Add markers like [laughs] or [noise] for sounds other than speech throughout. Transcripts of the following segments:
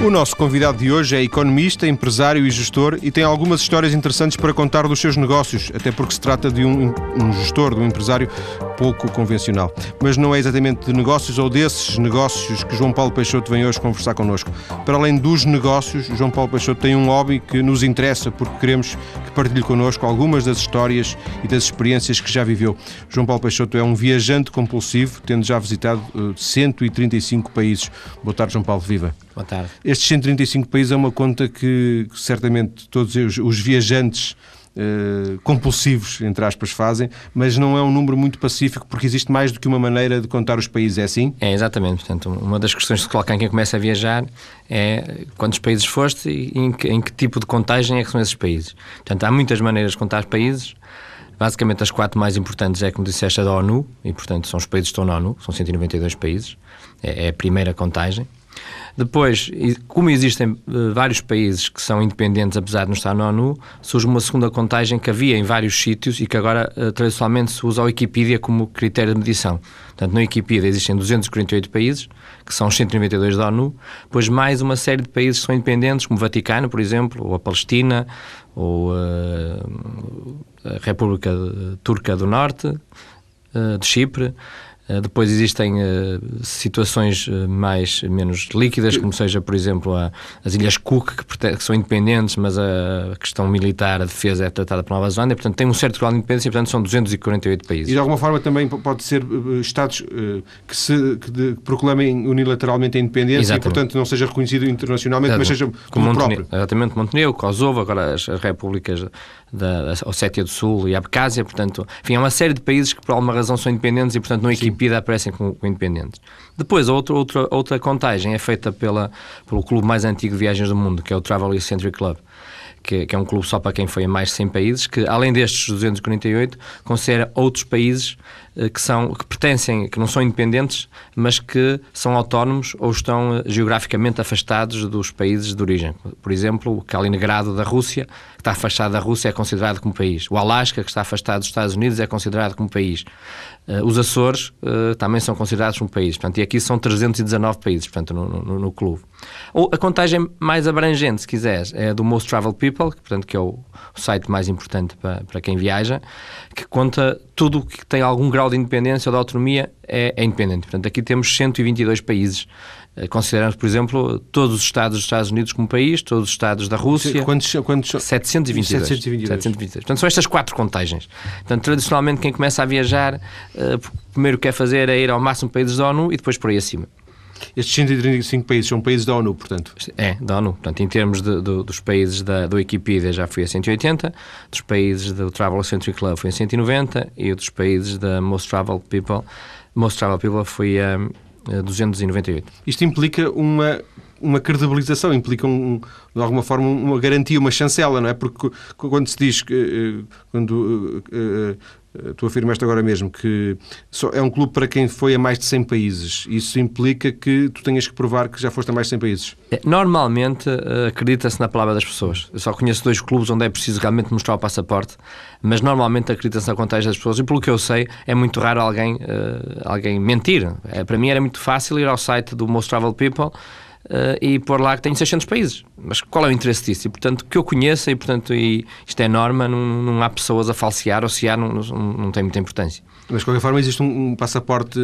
O nosso convidado de hoje é economista, empresário e gestor e tem algumas histórias interessantes para contar dos seus negócios, até porque se trata de um, um gestor, de um empresário pouco convencional. Mas não é exatamente de negócios ou desses negócios que João Paulo Peixoto vem hoje conversar connosco. Para além dos negócios, João Paulo Peixoto tem um hobby que nos interessa porque queremos que partilhe connosco algumas das histórias e das experiências que já viveu. João Paulo Peixoto é um viajante compulsivo, tendo já visitado uh, 135 países. Boa tarde, João Paulo, viva. Boa tarde. Estes 135 países é uma conta que certamente todos os, os viajantes Uh, compulsivos, entre aspas, fazem, mas não é um número muito pacífico porque existe mais do que uma maneira de contar os países, é assim? É, exatamente. Portanto, uma das questões que se coloca em quem começa a viajar é quantos países foste e em que, em que tipo de contagem é que são esses países. Portanto, há muitas maneiras de contar países. Basicamente, as quatro mais importantes é, como disseste, a da ONU, e portanto são os países que estão na ONU, são 192 países, é, é a primeira contagem. Depois, como existem uh, vários países que são independentes, apesar de não estar na ONU, surge uma segunda contagem que havia em vários sítios e que agora uh, tradicionalmente se usa a Wikipedia como critério de medição. Portanto, na Wikipedia existem 248 países, que são os 192 da ONU, depois mais uma série de países que são independentes, como o Vaticano, por exemplo, ou a Palestina, ou uh, a República Turca do Norte, de Chipre. Eh, depois existem uh, situações uh, mais menos líquidas, como seja, por exemplo, a, as Ilhas Cook, que, que, são independentes, mas a questão militar, a defesa é tratada por Nova Zelândia. Portanto, tem um certo grau de independência e, portanto, são 248 países. E, de alguma forma, também pode ser Estados que se que de, proclamem unilateralmente a independência Exatamente. e, portanto, não seja reconhecido internacionalmente, mas seja como, como próprio. Exatamente, Montenegro, Kosovo, agora as, as repúblicas da Ossétia do Sul e Abkhazia, portanto, enfim, há uma série de países que, por alguma razão, são independentes e, portanto, não equipam Aparecem como, como independentes. Depois, outra, outra, outra contagem é feita pela, pelo clube mais antigo de viagens do mundo, que é o Travel Century Club. Que, que, é um clube só para quem foi a mais de 100 países, que além destes 248, considera outros países eh, que, são, que pertencem, que não são independentes, mas que são autónomos ou estão eh, geograficamente afastados dos países de origem. Por exemplo, o Kaliningrado da Rússia, que está afastado da Rússia, é considerado como país. O Alasca, que está afastado dos Estados Unidos, é considerado como país. Uh, os Açores uh, também são considerados como país. Portanto, e aqui são 319 países, portanto, no, no, no, clube. Ou a contagem mais abrangente, se quiseres, é do Most Travel People, que, portanto, que é o, o site mais importante para, para quem viaja, que conta tudo o que tem algum grau de independência ou de autonomia é, é independente. Portanto, aqui temos 122 países. Eh, consideramos, por exemplo, todos os Estados dos Estados Unidos como país, todos os Estados da Rússia. Quantos, quantos 722. 722. 722. Portanto, são estas quatro contagens. Portanto, tradicionalmente, quem começa a viajar, uh, primeiro quer fazer é ir ao máximo países da ONU e depois por aí acima. Estes 135 países são países da ONU, portanto? É, da ONU. Portanto, em termos de, de, dos países da, do Wikipedia já foi a 180, dos países do Travel Century Club foi a 190 e dos países da Most Travel People, Most Travel People foi a, a 298. Isto implica uma uma credibilização, implica um, de alguma forma uma garantia, uma chancela, não é? Porque quando se diz que eh, quando eh, eh, tu afirmaste agora mesmo que é um clube para quem foi a mais de 100 países. Isso implica que tu tenhas que provar que já foste a mais de 100 países? É, normalmente eh, acredita-se na palavra das pessoas. Eu só conheço dois clubes onde é preciso realmente mostrar o passaporte, mas normalmente acredita-se na contagem das pessoas. E pelo que eu sei, é muito raro alguém, uh, alguém mentir. Para mim era muito fácil ir ao site do Most Travel People uh, e pôr lá que tem 600 países. Mas qual é o interesse disso? E, portanto, que eu conheça, e, portanto, e isto é norma, não, não há pessoas a falsear ou se há, não, não, não tem muita importância. Mas, de qualquer forma, existe um, um passaporte...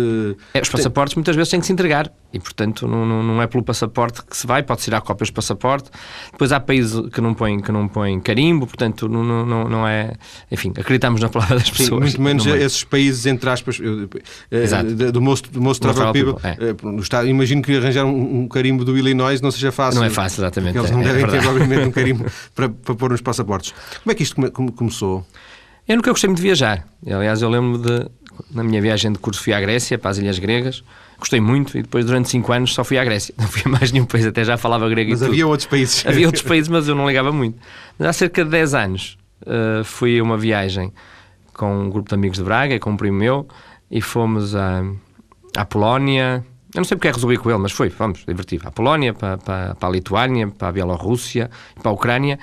É, os passaportes muitas vezes têm que se entregar e, portanto, não, não, não é pelo passaporte que se vai, pode ser a cópias de passaporte. Depois há países que não põem, que não põem carimbo, portanto, não, não, não é... Enfim, acreditamos na palavra das pessoas. Sim, muito menos esses países, entre aspas, eh, do Most, do most Travel People. É. imagino que arranjar um, um, carimbo do Illinois não seja fácil. Não é fácil, exatamente. Eles não é, devem é ter, obviamente, um [laughs] carimbo para, para pôr nos passaportes. Como é que isto come, começou? Eu nunca gostei muito de viajar. Aliás, eu lembro de, na minha viagem de curso, fui à Grécia, para as Ilhas Gregas gostei muito e depois durante 5 anos só fui à Grécia. [laughs] Não fui a mais nenhum país, até já falava grego mas e havia outros países. [laughs] Havia outros países, mas eu não ligava muito. Mas há cerca de 10 anos uh, fui a uma viagem com um grupo de amigos de Braga, com um primo meu, e fomos à, à Polónia, Eu não sei porque é resolvi com ele, mas foi, vamos, divertir. Para a Polónia, para, para, para a Lituânia, para a Bielorrússia, para a Ucrânia.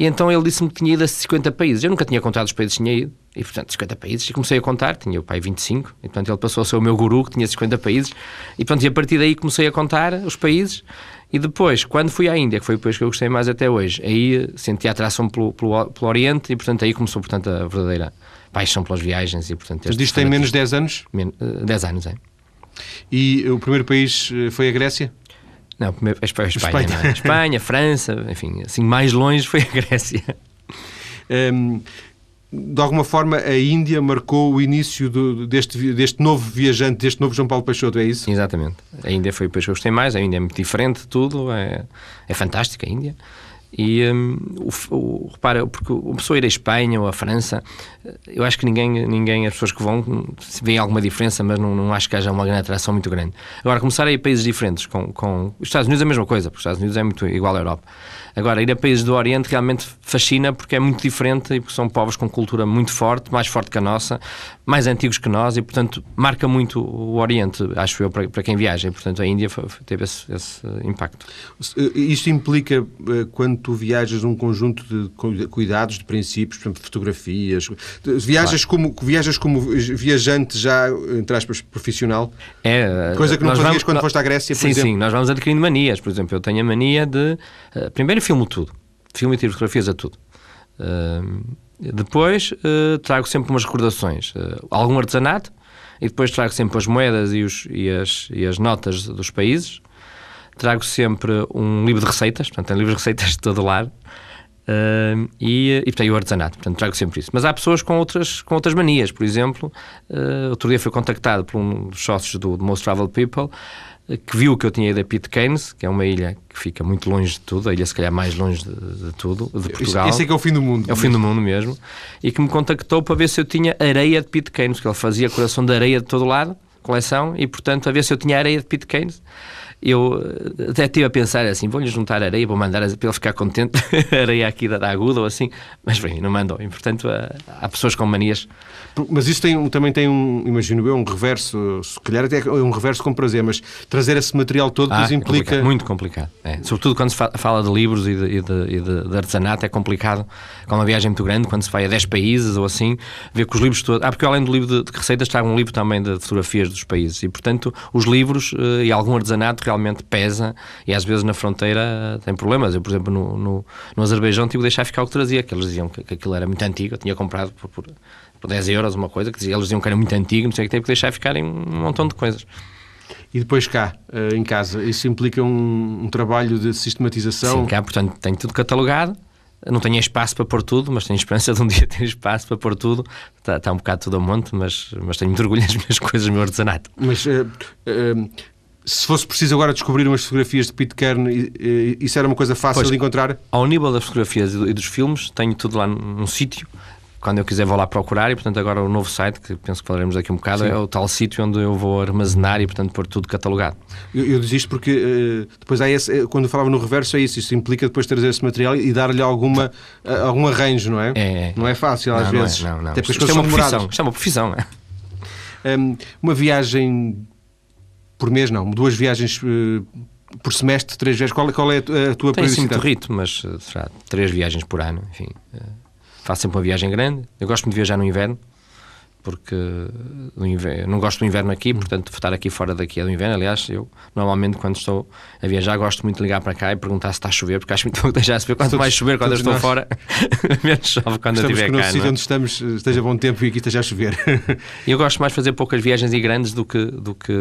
E então ele disse-me que tinha ido a 50 países. Eu nunca tinha contado os países que tinha ido. E, portanto, 50 países. E comecei a contar. Tinha o pai 25. E, portanto, ele passou a ser o meu guru, que tinha 50 países. E, portanto, e a partir daí comecei a contar os países. E depois, quando fui à Índia, que foi o país que eu gostei mais até hoje, aí senti a atração pelo, pelo, pelo Oriente e, portanto, aí começou, portanto, a verdadeira paixão pelas viagens. E, portanto, Mas disto tem menos de 10 anos? Men 10 anos, é. E o primeiro país eh, foi a Grécia? Não, primeiro, a Espanha, Espanha. É? Espanha, [laughs] França, enfim, assim, mais longe foi a Grécia. Um, de alguma forma, a Índia marcou o início do, deste, deste novo viajante, deste novo João Paulo Peixoto, é isso? Exatamente. A Índia foi o país que eu gostei mais, a Índia é muito diferente de tudo, é, é fantástica a Índia. E um, o, o, repara, porque uma pessoa ir à Espanha ou à França, eu acho que ninguém, ninguém as pessoas que vão, veem alguma diferença, mas não, não acho que haja uma grande atração muito grande. Agora, começar a ir a países diferentes, com, com os Estados Unidos é a mesma coisa, porque os Estados Unidos é muito igual à Europa. Agora, ir a países do Oriente realmente fascina porque é muito diferente e porque são povos com cultura muito forte, mais forte que a nossa, mais antigos que nós e, portanto, marca muito o Oriente, acho eu, para, para quem viaja. E, portanto, a Índia teve esse, esse impacto. Isto implica, eh, quando tu viajas, um conjunto de cuidados, de princípios, por exemplo, fotografias. Viajas, claro. como, viajas como viajante já, entre aspas, profissional? É. Coisa que não fazias vamos, quando foste à Grécia, por sim, exemplo? Sim, nós vamos adquirindo manias. Por exemplo, eu tenho a mania de. Uh, primeiro, filmo tudo. Filmo e tiro fotografias a tudo. Uh, depois, uh, trago sempre umas recordações. algum artesanato. E depois trago sempre as moedas e, os, e, as, e as notas dos países trago sempre um livro de receitas, portanto, tem livros de receitas de todo lado. Uh, e, e portanto, o artesanato, portanto, trago sempre isso. Mas há pessoas com outras, com outras manias, por exemplo, uh, outro dia fui contactado por um dos sócios do, do Most Travel People uh, que viu que eu tinha ido a Pitcairn, que é uma ilha que fica muito longe de tudo, a ilha se calhar mais longe de, de tudo, de Portugal. Isso, isso é que é o fim do mundo. É o fim do mundo mesmo. E que me contactou para ver se eu tinha areia de Pitcairn, porque ele fazia coração de areia de todo lado, coleção, e portanto a ver se eu tinha areia de Pitcairn eu eh, até estive a pensar assim, vou-lhe juntar areia, vou mandar para ele ficar contente, [laughs] areia aqui da, da aguda ou assim, mas bem, não mandou. E, portanto, há, há pessoas com manias. Mas isso tem, também tem um, imagino eu, um reverso, se calhar até é um reverso com prazer, mas trazer esse material todo ah, implica... É complicado, muito complicado. É. Sobretudo quando se fala de livros e de, e, de, e de, de, artesanato, é complicado. Com uma viagem muito grande, quando se vai a 10 países ou assim, ver que os livros todos... Ah, porque além do livro de, receitas, trago um livro também de fotografias dos países. E, portanto, os livros uh, e algum artesanato realmente pesa e às vezes na fronteira tem problemas. Eu, por exemplo, no, no, no Azerbaijão tive de deixar ficar o que trazia, que eles diziam que, que aquilo era muito antigo, eu tinha comprado por, por, por 10 euros uma coisa, que dizia, eles diziam que era muito antigo, não sei o que, teve que deixar ficar em um montão de coisas. E depois cá, eh, em casa, isso implica um, um trabalho de sistematização? Sim, cá, portanto, tenho tudo catalogado, não tenho espaço para pôr tudo, mas tenho esperança de um [laughs] dia ter espaço para pôr tudo. Está, está um bocado tudo a monte, mas, mas tenho muito orgulho das minhas [laughs] coisas, do meu artesanato. Mas uh, uh, se fosse preciso agora descobrir umas fotografias de Pete Kern, isso era uma coisa fácil pois, de encontrar? Ao nível das fotografias e dos filmes, tenho tudo lá num sítio. Quando eu quiser vou lá procurar e, portanto, agora o novo site, que penso que falaremos daqui um bocado, Sim. é o tal sítio onde eu vou armazenar e, portanto, pôr tudo catalogado. Eu, eu desisto porque uh, depois há esse, eh, quando eu falava no reverso é isso, isso implica depois trazer esse material e dar-lhe alguma, uh, algum arranjo, não é? é? Não é fácil às não, vezes. Não, é, não, não. Até porque isto, as é uma profissão, isto é uma profissão. É? [laughs] Um, uma viagem por mês, não, duas viagens uh, por semestre, três vezes. Qual, qual é a tua Tem periodicidade? Tem muito ritmo, mas será três viagens por ano, enfim. Faço sempre uma viagem grande. Eu gosto muito de viajar no inverno, porque no inverno, não gosto do inverno aqui, portanto, estar aqui fora daqui é do inverno. Aliás, eu normalmente quando estou a viajar gosto muito de ligar para cá e perguntar se está a chover, porque acho muito bom [laughs] deixar a chover. Quanto mais chover quando eu estou nós... fora, [laughs] menos chove quando estamos eu estiver cá. Estamos é? onde estamos esteja bom tempo e aqui esteja a chover. eu gosto mais de fazer poucas viagens e grandes do que, do que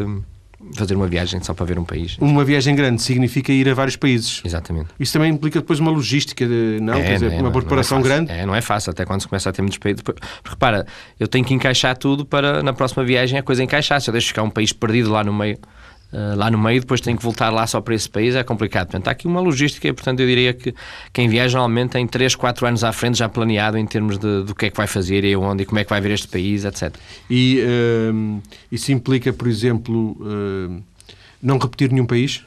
fazer uma viagem só para ver um país. Uma viagem grande significa ir a vários países. Exatamente. Isso também implica depois uma logística, de, não? É, Quer dizer, é, uma preparação é grande. É, não é fácil, até quando se começa a ter muitos países. Porque, repara, eu tenho que encaixar tudo para na próxima viagem a coisa encaixar. Se eu deixo ficar um país perdido lá no meio uh, lá no meio, depois tem que voltar lá só para esse país, é complicado. Portanto, há aqui uma logística e, portanto, eu diria que quem viaja normalmente tem 3, 4 anos à frente já planeado em termos de, do que é que vai fazer e onde e como é que vai ver este país, etc. E uh, isso implica, por exemplo, uh, não repetir nenhum país?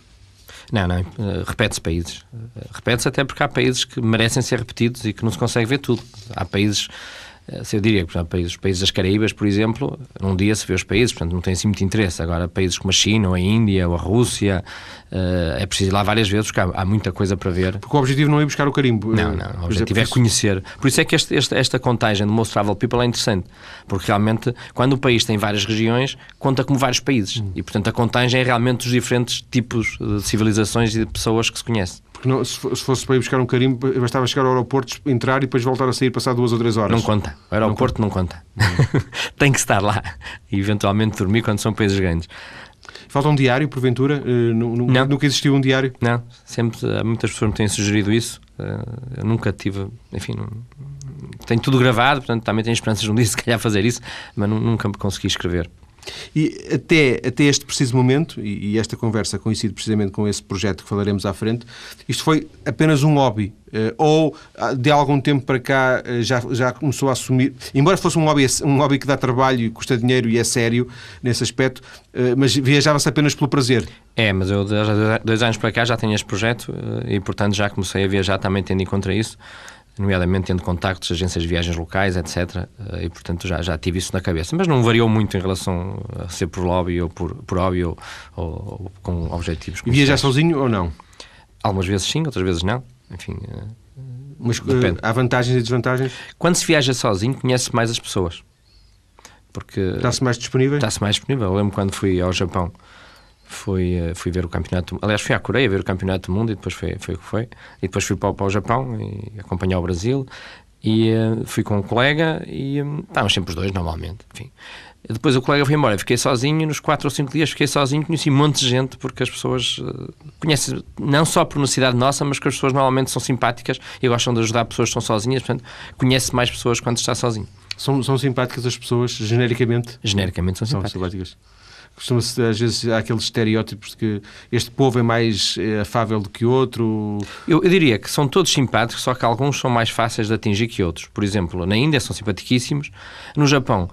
Não, não, repete-se países. Repete-se até porque há países que merecem ser repetidos e que não se consegue ver tudo. Há países Eh, eu diria que, os países das Caraíbas, por exemplo, num dia se vê os países, portanto não tem assim muito interesse. Agora, países como a China, ou a Índia, ou a Rússia, eh, é preciso ir lá várias vezes, porque há, muita coisa para ver. Porque o objetivo não é buscar o carimbo. Não, não, o objetivo é conhecer. Por isso é que este, este, esta contagem do Most Travel People é interessante, porque realmente, quando o país tem várias regiões, conta como vários países. E, portanto, a contagem é realmente dos diferentes tipos de civilizações e de pessoas que se conhecem. Porque não, se fosse para ir buscar um carimbo, bastava chegar ao aeroporto, entrar e depois voltar a sair passar duas ou três horas. Não conta. O aeroporto não conta. Não conta. [laughs] Tem que estar lá e eventualmente dormir quando são países grandes. Falta um diário, porventura? Uh, não. Nunca existiu um diário? Não. Sempre, há muitas pessoas me têm sugerido isso. Uh, eu nunca tive, enfim, não, tenho tudo gravado, portanto também tenho esperanças de um dia se calhar fazer isso, mas nunca me consegui escrever. E até, até este preciso momento, e, e, esta conversa coincide precisamente com esse projeto que falaremos à frente, isto foi apenas um hobby? Uh, ou ah, de algum tempo para cá uh, já, já começou a assumir, embora fosse um hobby, um hobby que dá trabalho e custa dinheiro e é sério nesse aspecto, uh, mas viajava-se apenas pelo prazer? É, mas eu há dois anos para cá já tenho este projeto e portanto já comecei a viajar também tendo em conta isso nomeadamente tendo contactos, agências de viagens locais, etc. Eh, e, portanto, já, já tive isso na cabeça. Mas não variou muito em relação a ser por lobby ou por, por hobby ou, ou, ou com objetivos. E viajar sozinho ou não? Algumas vezes sim, outras vezes não. Enfim. Eh, Mas eh, depende. há vantagens e desvantagens? Quando se viaja sozinho, conhece mais as pessoas. Porque. Está-se mais disponível? Está-se mais disponível. Eu lembro quando fui ao Japão fui, eh, fui ver o campeonato. Aliás, fui à Coreia ver o campeonato do mundo e depois foi, foi o que foi. E depois fui para, para o Japão e acompanhar o Brasil. E uh, fui com um colega e um, estávamos sempre os dois, normalmente. Enfim. Depois o colega foi embora, fiquei sozinho. Nos 4 ou 5 dias fiquei sozinho, conheci um monte de gente, porque as pessoas uh, conhecem, não só por necessidade nossa, mas que as pessoas normalmente são simpáticas e gostam de ajudar pessoas que estão sozinhas. Portanto, conhece mais pessoas quando está sozinho. São, são simpáticas as pessoas, genericamente? Genericamente são simpáticas. São simpáticas. Costuma-se, às vezes, há aqueles estereótipos de que este povo é mais é, afável do que outro. Eu, eu, diria que são todos simpáticos, só que alguns são mais fáceis de atingir que outros. Por exemplo, na Índia são simpaticíssimos. No Japão,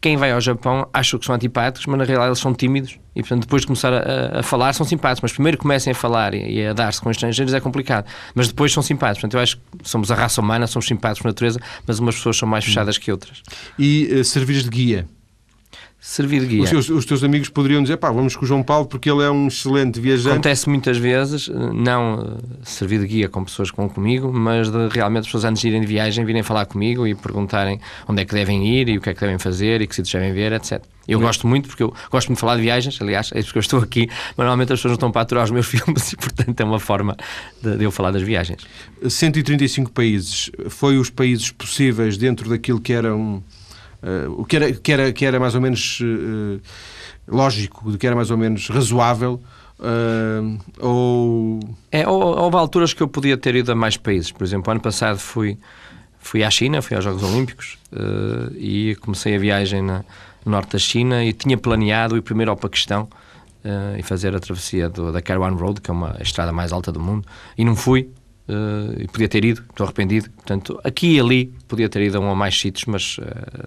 quem vai ao Japão acha que são antipáticos, mas na realidade eles são tímidos e, portanto, depois de começar a, a falar, são simpáticos. Mas primeiro comecem a falar e, e a dar-se com estrangeiros é complicado. Mas depois são simpáticos. Portanto, eu acho que somos a raça humana, somos simpáticos por natureza, mas umas pessoas são mais fechadas que outras. E uh, servires de guia? Servir de guia. Os teus, os teus, amigos poderiam dizer, pá, vamos com o João Paulo porque ele é um excelente viajante. Acontece muitas vezes, não eh, servir de guia com pessoas que vão comigo, mas de realmente as pessoas antes de irem de viagem virem falar comigo e perguntarem onde é que devem ir e o que é que devem fazer e que sítios devem ver, etc. Eu gosto muito, porque eu gosto muito de falar de viagens, aliás, é isso que eu estou aqui, mas normalmente as pessoas não estão para aturar os meus [laughs] filmes e, portanto, é uma forma de, de eu falar das viagens. 135 países, foi os países possíveis dentro daquilo que era um o que era, que, era, que era mais ou menos uh, lógico, que era mais ou menos razoável. Uh, ou... É, houve alturas que eu podia ter ido a mais países. Por exemplo, ano passado fui, fui à China, fui aos Jogos Olímpicos e comecei a viagem na, no norte da China e tinha planeado ir primeiro ao Paquistão e fazer a travessia do, da Caravan Road, que é uma estrada mais alta do mundo, e não fui Uh, e podia ter ido, estou arrependido. Portanto, aqui e ali podia ter ido a um ou mais sítios, mas uh,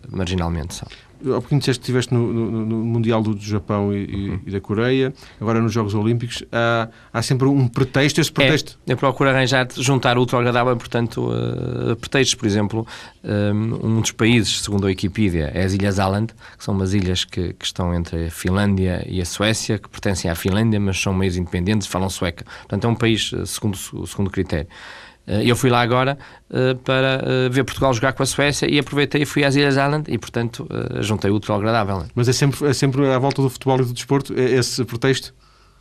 marginalmente só. Há pouquinho disseste que estiveste no, no, no, Mundial do Japão e, uhum. e, da Coreia, agora nos Jogos Olímpicos. Há, há sempre um pretexto. Esse pretexto. É, eu procuro arranjar, juntar o agradável, portanto, uh, pretextos. Por exemplo, um, um dos países, segundo a Wikipedia, é as Ilhas Åland, que são umas ilhas que, que, estão entre a Finlândia e a Suécia, que pertencem à Finlândia, mas são meios independentes, falam sueca. Portanto, é um país, eh, segundo o segundo critério. Eh, eu fui lá agora uh, para uh, ver Portugal jogar com a Suécia e aproveitei e fui às Ilhas Island e, portanto, juntei o útil ao agradável. Mas é sempre, é sempre à volta do futebol e do desporto esse pretexto?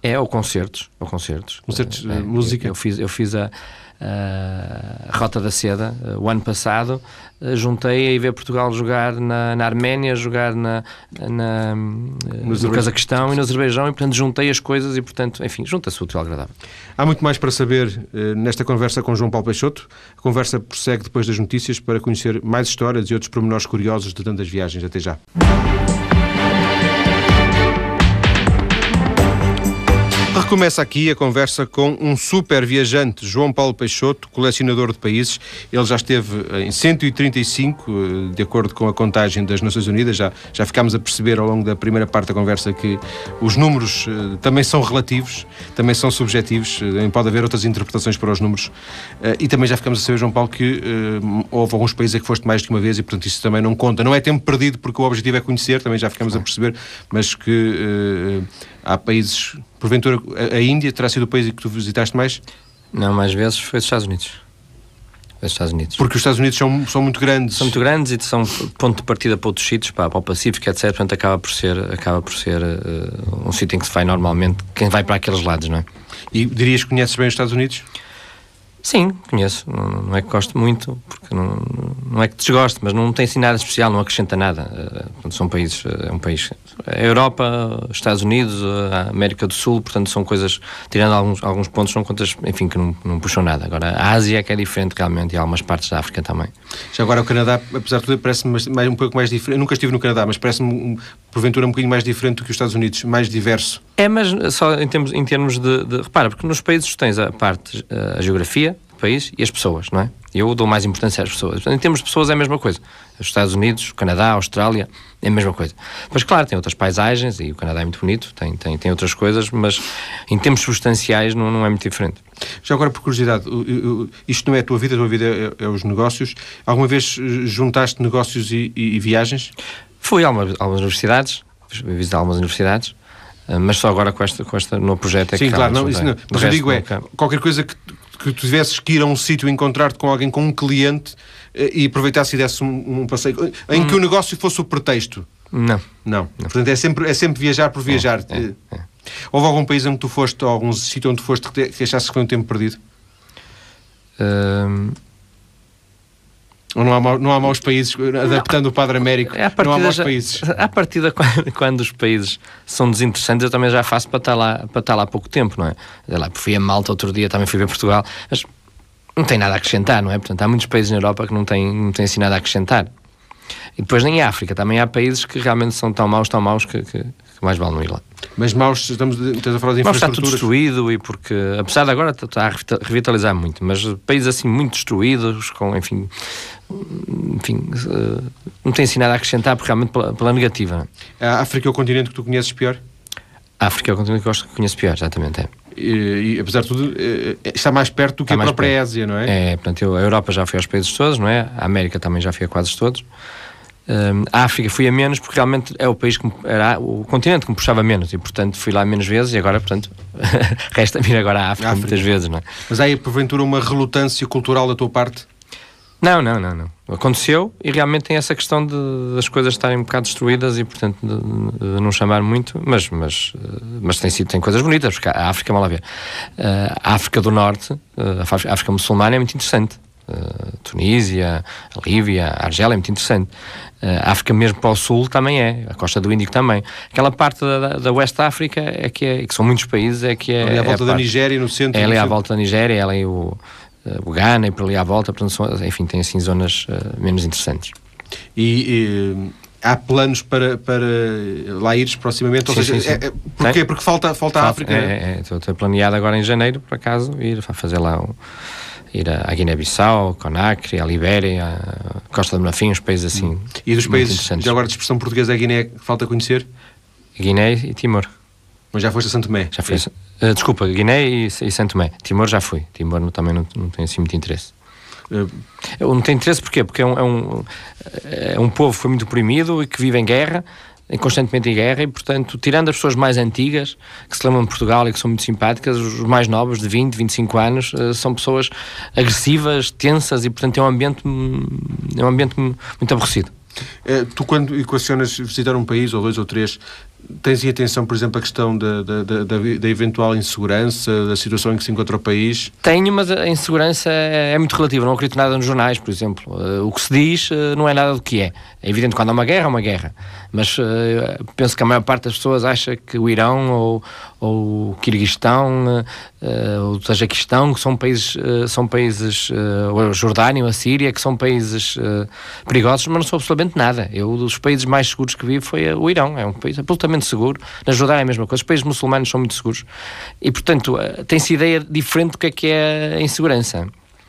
É, ou concertos. Ou concertos. Concertos de música? Eu, eu, fiz, eu fiz a, a Rota da Seda o ano passado. juntei a ver Portugal jogar na, na Arménia, jogar na, na, no Cazaquistão e no Azerbaijão e, portanto, juntei as coisas e, portanto, enfim, junta-se o útil agradável. Há muito mais para saber eh, nesta conversa com João Paulo Peixoto. A conversa prossegue depois das notícias para conhecer mais histórias e outros pormenores curiosos de tantas viagens. Até já. Começa aqui a conversa com um super viajante, João Paulo Peixoto, colecionador de países. Ele já esteve em 135, eh, de acordo com a contagem das Nações Unidas. Já, já ficámos a perceber ao longo da primeira parte da conversa que os números uh, também são relativos, também são subjetivos, pode haver outras interpretações para os números. E também já ficamos a saber, João Paulo, que houve alguns países a que foste mais de uma vez e, portanto, isso também não conta. Não é tempo perdido, porque o objetivo é conhecer, também já ficamos a perceber, mas que há países Porventura, a, Índia terá sido o país que tu visitaste mais? Não, mais vezes foi os Estados Unidos. Foi os Estados Unidos. Porque os Estados Unidos são, são muito grandes. São muito grandes e são ponto de partida para outros sítios, para, para o Pacífico, etc. Portanto, acaba por ser, acaba por ser uh, um sítio em que se vai normalmente quem vai para aqueles lados, não é? E dirias que conheces bem os Estados Unidos? Sim, conheço. Não, não, é que gosto muito, porque não, não é que desgosto, mas não tem assim nada especial, não acrescenta nada. Uh, são países, uh, é um país. A Europa, Estados Unidos, a América do Sul, portanto, são coisas, tirando alguns, alguns pontos, são contas, enfim, que não, não puxam nada. Agora, a Ásia é que é diferente realmente e algumas partes da África também. Já agora, o Canadá, apesar de tudo, parece-me mais, um pouco mais diferente. Eu nunca estive no Canadá, mas parece-me, porventura, um bocadinho mais diferente do que os Estados Unidos, mais diverso. É, mas só em termos, em termos de, de. Repara, porque nos países tens a parte, a geografia país e as pessoas, não é? Eu dou mais importância às pessoas. Em termos de pessoas é a mesma coisa. Os Estados Unidos, o Canadá, a Austrália, é a mesma coisa. Mas claro, tem outras paisagens e o Canadá é muito bonito, tem, tem, tem outras coisas, mas em termos substanciais não, não é muito diferente. Já agora, por curiosidade, isto não é a tua vida, a tua vida é, é os negócios. Alguma vez eh, juntaste negócios e, e, e viagens? Fui a algumas, algumas universidades, visitar algumas universidades, eh, mas só agora com, esta, com este novo projeto é Sim, que claro, não, isso não. Mas eu digo é, qualquer coisa que que tu tivesses que ir a um sítio encontrar-te com alguém, com um cliente eh, e aproveitasse e desse um, um passeio em hum. que o negócio fosse o pretexto? Não. Não. não. Portanto, é sempre, é sempre viajar por viajar. É, é, é. Houve algum país onde tu foste, ou algum sítio onde tu foste que, achasses que foi um tempo perdido? Hum... Não há, não há maus países, adaptando não, o Padre Américo, é não há maus países? A partir de quando, [laughs] quando, os países são desinteressantes, eu também já faço para estar lá, para estar lá há pouco tempo, não é? Lá, fui a Malta outro dia, também fui ver Portugal, mas não tem nada a acrescentar, não é? Portanto, há muitos países na Europa que não têm, não têm assim nada a acrescentar. E depois nem em África, também há países que realmente são tão maus, tão maus que, que mais vale não ir lá. Mas maus, estamos, estamos a falar de infraestruturas... está tudo destruído e porque, apesar de agora está a revitalizar muito, mas países assim muito destruídos, com, enfim, enfim, uh, não tem assim nada a acrescentar porque realmente pela, pela negativa. A África é o continente que tu conheces pior? A África é o continente que eu conheço pior, exatamente, é. E, e, apesar de tudo, eh, está mais perto do que está a própria perto. Ásia, não é? É, portanto, eu, a Europa já fui aos países todos, não é? A América também já fui a quase todos. Um, a África fui a menos porque realmente é o país que era o continente que me puxava menos e portanto fui lá menos vezes e agora portanto [laughs] resta-me ir agora à África, África, muitas vezes não é? Mas há aí porventura uma relutância cultural da tua parte? Não, não, não, não. Aconteceu e realmente tem essa questão de, das coisas estarem um bocado destruídas e portanto de, de não chamar muito, mas, mas, mas tem sido tem coisas bonitas porque a África, mal a ver, uh, a África do Norte, uh, a África muçulmana é muito interessante. Uh, Tunísia, a Líbia, a Argélia é muito interessante. A África mesmo para o sul também é, a costa do Índico também. Aquela parte da, da West África é que, é, que são muitos países, é que é. Ali à é volta da parte, Nigéria, no centro. É ali à volta da Nigéria, é ali o, o Ghana e por ali à volta, portanto, são, enfim, tem assim zonas uh, menos interessantes. E, e, há planos para, para lá ires proximamente? Ou sim, seja, sim, sim. É, é, porquê? Porque falta, falta, a África? É, é, estou planeado agora em janeiro, por acaso, ir fazer lá um ir à Guiné-Bissau, Conakry, à Libéria, à Costa do Marfim, uns países assim. Hum. E dos países, de agora de expressão portuguesa, a Guiné, falta conhecer? Guiné e Timor. Mas já foste a Santo Tomé? Já fui. Uh, desculpa, Guiné e, e Santo Tomé. Timor já fui. Timor não, também não, não tem assim muito interesse. Uh, não tem interesse porquê? Porque é um, é, um, é um povo que foi muito oprimido e que vive em guerra constantemente em guerra e, portanto, tirando as pessoas mais antigas, que se lembram de Portugal e que são muito simpáticas, os mais novos, de 20, 25 anos, uh, são pessoas agressivas, tensas e, portanto, é um ambiente, é um ambiente muito aborrecido. É, tu, quando equacionas visitar um país, ou dois ou três, tens em atenção, por exemplo, a questão da, da, da, da, eventual insegurança, da situação em que se encontra o país? Tenho, mas a insegurança é, é muito relativa. Não acredito nada nos jornais, por exemplo. Uh, o que se diz uh, não é nada do que é. É evidente que quando há uma guerra, é uma guerra. Mas uh, penso que a maior parte das pessoas acha que o Irão ou, ou o Kirguistão uh, ou o Tajiquistão que são países, são países ou a Jordânia ou a Síria, que são países perigosos, mas não sou absolutamente nada. Eu, dos países mais seguros que vi foi o Irão, é um país absolutamente seguro. Na Jordânia é a mesma coisa, os países muçulmanos são muito seguros. E, portanto, tem-se ideia diferente do que é que é a insegurança.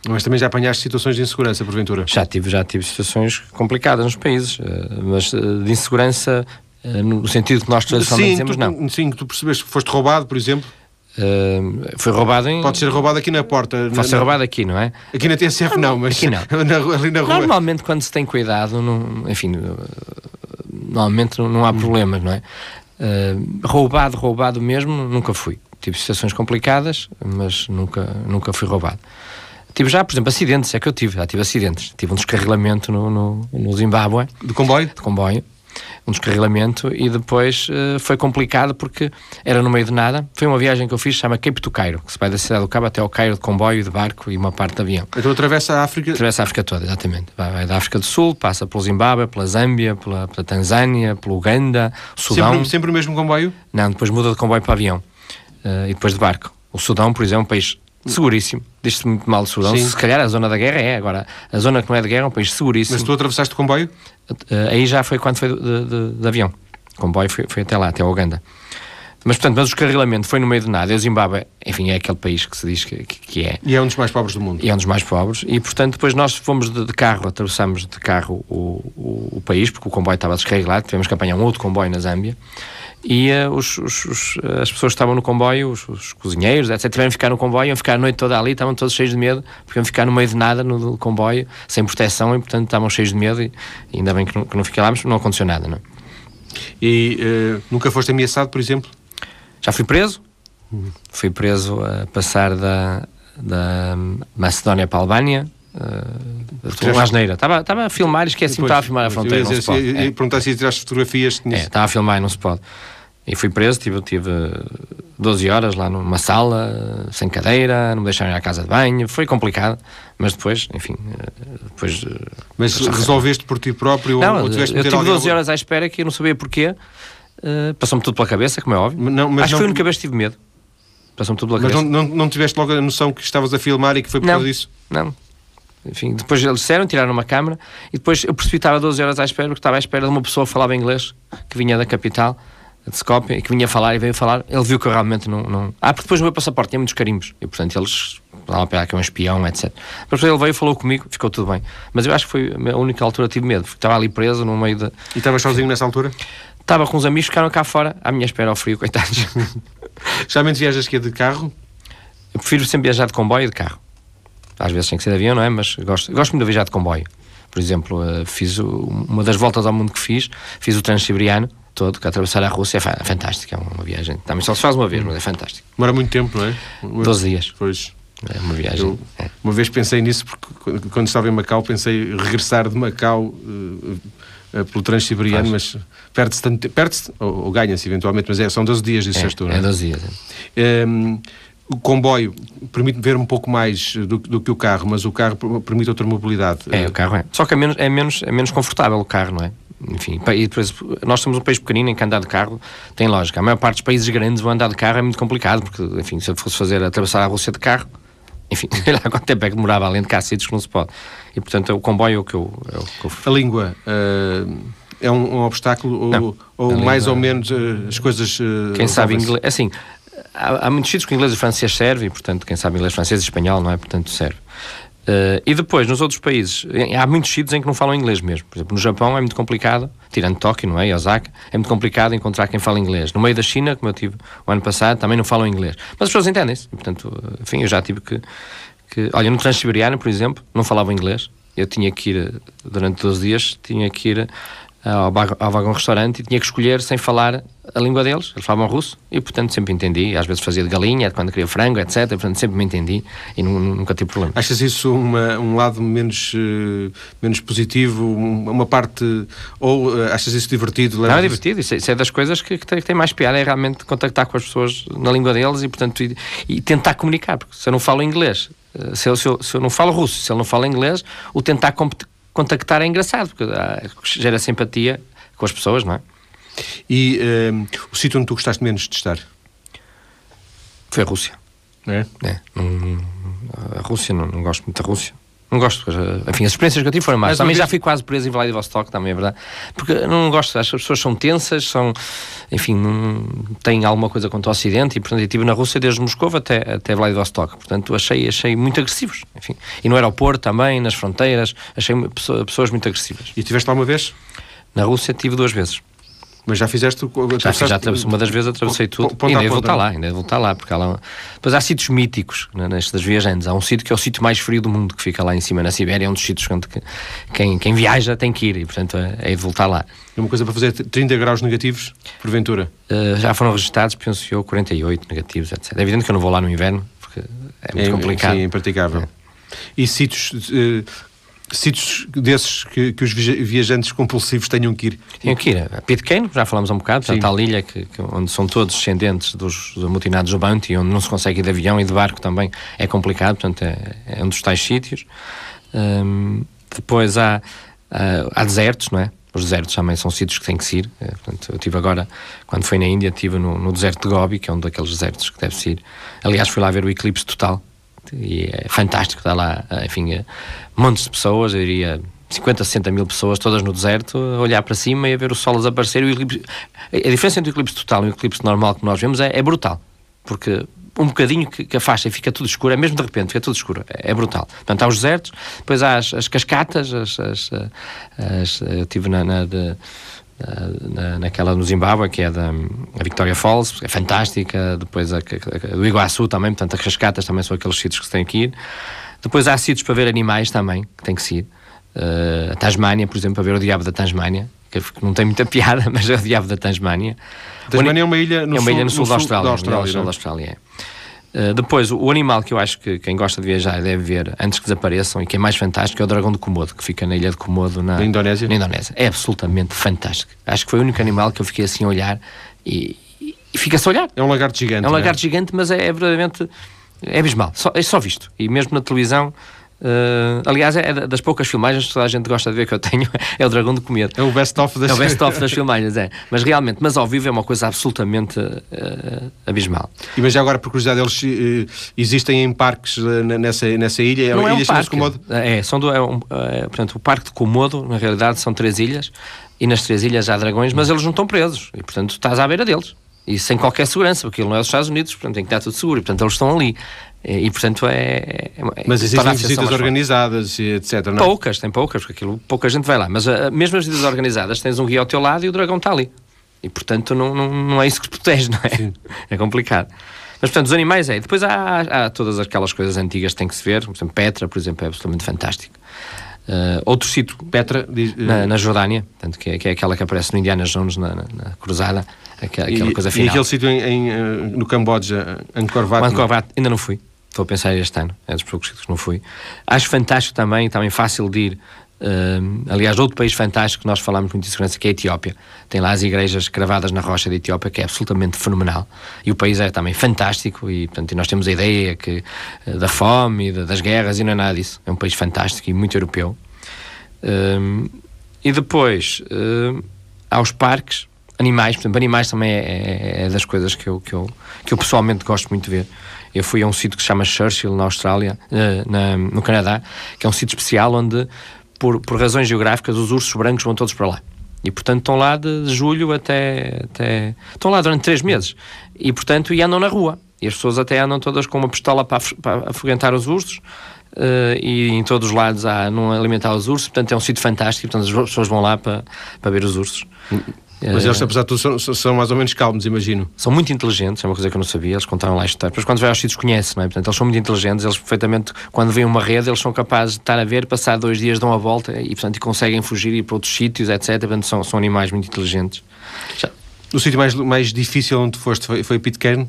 Mas também já apanhaste situações de insegurança, porventura? Já tive, já tive situações complicadas nos países, mas de insegurança no sentido que nós tradicionalmente sim, dizemos, tu, não. Sim, tu percebeste que foste roubado, por exemplo? Uh, foi roubado em. Pode ser roubado aqui na porta. Pode ser roubado aqui, não é? Aqui na TSF não, mas aqui não. [laughs] na, ali na rua. Normalmente, quando se tem cuidado, não, enfim, normalmente não há problemas, não é? Uh, roubado, roubado mesmo, nunca fui. Tive situações complicadas, mas nunca, nunca fui roubado. Tive já, por exemplo, acidentes, é que eu tive, já tive acidentes. Tive um descarrilamento no, no, no Zimbábue. De comboio? De comboio um descarrilamento e depois uh, foi complicado porque era no meio de nada. Foi uma viagem que eu fiz, chama Cape to Cairo, que se vai da cidade do Cabo até ao Cairo de comboio, de barco e uma parte de avião. Então atravessa a África? Atravessa a África toda, exatamente. Vai, vai da África do Sul, passa pelo Zimbábue, pela Zâmbia, pela, pela Tanzânia, pelo Uganda, Sudão. Sempre, sempre o mesmo comboio? Não, depois muda de comboio para avião uh, e depois de barco. O Sudão, por exemplo, é um país seguríssimo. Diz-se muito mal de Sudão. Sim. Se calhar a zona da guerra é. Agora, a zona que não é de guerra é um país seguríssimo. Mas tu atravessaste o comboio? Uh, aí já foi quando foi de, de, de avião. O comboio foi, foi, até lá, até a Uganda. Mas, portanto, mas o descarrilamento foi no meio de nada. E o Zimbábue, enfim, é aquele país que se diz que, que, é. E é um dos mais pobres do mundo. E é um dos mais pobres. E, portanto, depois nós fomos de, de carro, atravessamos de carro o, o, o, país, porque o comboio estava descarrilado. Tivemos que apanhar um outro comboio na Zâmbia. E uh, os, os, os, as pessoas que estavam no comboio, os, cozinheiros, etc., tiveram que ficar no comboio, iam ficar a noite toda ali, estavam todos cheios de medo, porque iam ficar no meio de nada no comboio, sem proteção, e portanto estavam cheios de medo. E, e ainda bem que não, que não fiquei lá, mas não aconteceu nada, não. E uh, nunca foste ameaçado, por exemplo? Já fui preso. Fui preso a passar da, da Macedónia para a Albânia. Uh, uma asneira. Estava, estava a filmar e esqueci-me, estava a filmar a fronteira. Eu, eu, eu, é. perguntar se tiraste fotografias. É, estava a filmar e não se pode. E fui preso, tive, tive 12 horas lá numa sala, sem cadeira, não me deixaram ir à casa de banho, foi complicado, mas depois, enfim, eh, depois... Eh, mas resolveste por ti próprio não, ou tiveste eu tive 12 horas à espera que eu não sabia porquê, uh, passou-me tudo pela cabeça, como é óbvio. Não, mas Acho não... que foi a única vez que tive medo. Passou-me tudo pela mas cabeça. Mas não, não, não tiveste logo a noção que estavas a filmar e que foi por causa disso? Não, enfim, depois eles disseram, tiraram uma câmara e depois eu percebi que estava 12 horas à espera, porque estava à espera de uma pessoa que falava inglês, que vinha da capital, de Skopje, e que vinha falar e veio falar. Ele viu que eu realmente não. não... Ah, porque depois no meu passaporte tinha muitos carimbos e, portanto, eles falavam para que é um espião, etc. Mas depois ele veio, falou comigo, ficou tudo bem. Mas eu acho que foi a única altura que tive medo, porque estava ali preso no meio de. E estavas sozinho nessa altura? Estava com uns amigos ficaram cá fora, à minha espera ao frio, coitados. [laughs] Geralmente viajas que é de carro? Eu prefiro sempre viajar de comboio e de carro. Às vezes tem que ser de avião, não é? Mas gosto, gosto muito de viajar de comboio. Por exemplo, eh, fiz uma das voltas ao mundo que fiz, fiz o Transsiberiano todo, que atravessar a Rússia é fantástico, é uma viagem. Também só se faz uma vez, mas é fantástico. Demora muito tempo, não é? 12 dias. Pois. É uma viagem. Eu, é. Uma vez pensei nisso, porque quando estava em Macau, pensei regressar de Macau uh, uh, pelo Transsiberiano, mas perde-se tanto perde ou, ou ganha-se eventualmente, mas é, são 12 dias, disseste é, tu, não é? É 12 dias. É. Um, o comboio permite ver um pouco mais do, do, que o carro, mas o carro permite outra mobilidade. É, o carro é. Só que é menos, é menos, é menos confortável o carro, não é? Enfim, e depois, nós somos um país pequenino em que andar de carro tem lógica. A maior parte dos países grandes vão andar de carro é muito complicado, porque, enfim, se eu fosse fazer atravessar a Rússia de carro, [laughs] enfim, sei lá quanto tempo é que demorava, além de cá sítios que não se pode. E portanto, o comboio é o que eu. É o que eu... A língua. Uh, é um, um obstáculo ou, ou mais língua... ou menos uh, as coisas. Uh, Quem sabe inglês. Assim, há, há muitos sítios que o inglês e o francês serve, e portanto, quem sabe inglês, francês e espanhol, não é? Portanto, serve. Uh, e depois, nos outros países, há muitos sítios em que não falam inglês mesmo. Por exemplo, no Japão é muito complicado, tirando Tóquio, não é? E Osaka, é muito complicado encontrar quem fala inglês. No meio da China, como eu tive o ano passado, também não falam inglês. Mas as pessoas entendem-se. Portanto, enfim, eu já tive que, que. Olha, no Transsiberiano, por exemplo, não falava inglês. Eu tinha que ir, durante 12 dias, tinha que ir ao, ao vagão restaurante e tinha que escolher sem falar a língua deles, eles falavam russo e portanto sempre entendi, às vezes fazia de galinha quando queria frango, etc, portanto sempre me entendi e nunca tive problema. Achas isso uma, um lado menos, uh, menos positivo, uma parte, ou uh, achas isso divertido? Não, é divertido, isso é, isso é das coisas que, que, tem, que, tem, mais piada, é realmente contactar com as pessoas na língua deles e portanto e, e tentar comunicar, porque se eu não falo inglês, se eu, se, eu, se eu não falo russo, se ele não fala inglês, o tentar contactar é engraçado, porque gera simpatia com as pessoas, não é? E uh, o sítio onde tu gostaste menos de estar? Foi a Rússia. É? é a Rússia, não, não gosto muito da Rússia. Não gosto, enfim, as experiências que eu tive foram mais. Também já fui quase preso em Vladivostok, também é verdade. Porque não gosto, as pessoas são tensas, são, enfim, têm alguma coisa contra o Ocidente e, portanto, eu estive na Rússia desde Moscou até, até Vladivostok. Portanto, achei, achei muito agressivos, enfim. E no aeroporto também, nas fronteiras, achei pessoas muito agressivas. E tiveste alguma vez? Na Rússia tive duas vezes. Mas já fizeste já, já uma das vezes atravessei tudo e ainda vou estar lá, ainda vou estar lá, porque há lá. Depois há sítios míticos né, nestes viajantes. Há um sítio que é o sítio mais frio do mundo, que fica lá em cima, na Sibéria, é um dos sítios onde quem, quem viaja tem que ir e, portanto, é, é de voltar lá. É uma coisa para fazer 30 graus negativos, porventura? Uh, já foram registrados, penso eu, 48 negativos, etc. É evidente que eu não vou lá no inverno, porque é muito é, complicado. Sim, impraticável. É. E sítios uh, sítios desses que, que, os viajantes compulsivos tenham que ir? Tenham que ir. A Pitcairn, já falamos um bocado, a tal ilha que, que, onde são todos descendentes dos, dos amotinados do Bounty, onde não se consegue ir de avião e de barco também é complicado, portanto é, é um dos tais sítios. Um, depois há, há, há, desertos, não é? Os desertos também são sítios que têm que ir. É, portanto, eu tive agora, quando fui na Índia, estive no, no deserto de Gobi, que é um daqueles desertos que deve-se ir. Aliás, fui lá ver o eclipse total, e é fantástico, está lá, enfim, eh, montes de pessoas, eu diria 50, 60 mil pessoas, todas no deserto, a olhar para cima e a ver o sol desaparecer. O eclipse, a diferença entre o eclipse total e o eclipse normal que nós vemos é, é brutal, porque um bocadinho que, que afasta e fica tudo escuro, é mesmo de repente, fica tudo escuro, é, é brutal. Portanto, há os desertos, depois há as, as cascatas, as, as, as, eu estive na, na de, na, naquela no Zimbábue, que é da Victoria Falls, é fantástica. Depois a, a, do Iguaçu também, portanto, as cascatas também são aqueles sítios que se tem que ir. Depois há sítios para ver animais também, que tem que se ir. Uh, a Tasmânia, por exemplo, para ver o diabo da Tasmânia, que não tem muita [laughs] piada, mas é o diabo da Tasmânia. Tasmânia é uma ilha no, é uma sul, ilha no sul, no da Austrália. Da Austrália, sul da Austrália é. Uh, depois, o, animal que eu acho que quem gosta de viajar deve ver antes que desapareçam e que é mais fantástico é o dragão de Komodo, que fica na ilha de Komodo, na, na Indonésia. Na Indonésia. É absolutamente fantástico. Acho que foi o único animal que eu fiquei assim a olhar e, e, e fica-se a olhar. É um lagarto gigante. É um lagarto é? gigante, mas é, é verdadeiramente é abismal. Só, é só visto. E mesmo na televisão Uh, aliás, é das poucas filmagens que toda a gente gosta de ver que eu tenho, [laughs] é o Dragão de Comer. É o best-of das... É o best-of [laughs] das filmagens, é. Mas realmente, mas ao vivo é uma coisa absolutamente uh, abismal. E mas já agora, por curiosidade, eles uh, existem em parques nessa, nessa ilha? Não é um parque. Komodo? É, são do, é um, portanto, o Parque de Komodo, na realidade, são três ilhas, e nas três ilhas há dragões, mas eles não estão presos, e portanto estás à beira deles. E sem qualquer segurança, porque ele não é os Estados Unidos, portanto tem que estar tudo seguro, e portanto eles estão ali. E, e portanto é. é mas existem visitas organizadas, etc. Não? É? Poucas, tem poucas, porque aquilo pouca gente vai lá. Mas uh, mesmo as visitas organizadas, tens um guia ao teu lado e o dragão está ali. E portanto não, não, não é isso que te protege, não é? Sim. [laughs] É complicado. Mas portanto, os animais é. Depois há, há, todas aquelas coisas antigas que tem que se ver. Por exemplo, Petra, por exemplo, é absolutamente fantástico. Uh, outro sítio, Petra, diz, uh... na, na, Jordânia, portanto, que, é, que é aquela que aparece no Indiana Jones na, na, na Cruzada, aquela, aquela e, coisa final. E aquele sítio em, em, no Camboja, Angkor Wat? Angkor Wat, ainda não fui. Estou a pensar este ano, é dos poucos que não fui. Acho fantástico também, também fácil de ir. Uh, aliás, outro país fantástico que nós falamos muito de segurança, que é a Etiópia. Tem lá as igrejas cravadas na rocha da Etiópia, que é absolutamente fenomenal. E o país é também fantástico, e portanto, nós temos a ideia que, uh, da fome e das guerras, e não é nada disso. É um país fantástico e muito europeu. Uh, e depois, há os parques, animais, por exemplo, animais também é, é, é, das coisas que eu, que, eu, que eu pessoalmente gosto muito de ver. Eu fui a um sítio que se chama Churchill, na Austrália, uh, na, no Canadá, que é um sítio especial onde, por, por razões geográficas, os ursos brancos vão todos para lá. E, portanto, estão lá de julho até, até. Estão lá durante três meses. E, portanto, e andam na rua. E as pessoas até andam todas com uma pistola para, para afoguentar os ursos. Uh, e em todos os lados há não alimentar os ursos, portanto é um sítio fantástico, portanto as pessoas vão lá para, para ver os ursos. Mas eles, apesar de tudo, são, são, mais ou menos calmos, imagino. São muito inteligentes, é uma coisa que eu não sabia, eles contaram lá a história. Depois, quando vai aos sítios, conhece, não é? Portanto, eles são muito inteligentes, eles perfeitamente, quando vêm uma rede, eles são capazes de estar a ver, passar dois dias, dão a volta e, portanto, conseguem fugir e ir para outros sítios, etc. Portanto, são, são animais muito inteligentes. Já. O sítio mais, mais difícil onde foste foi, foi Pitcairn?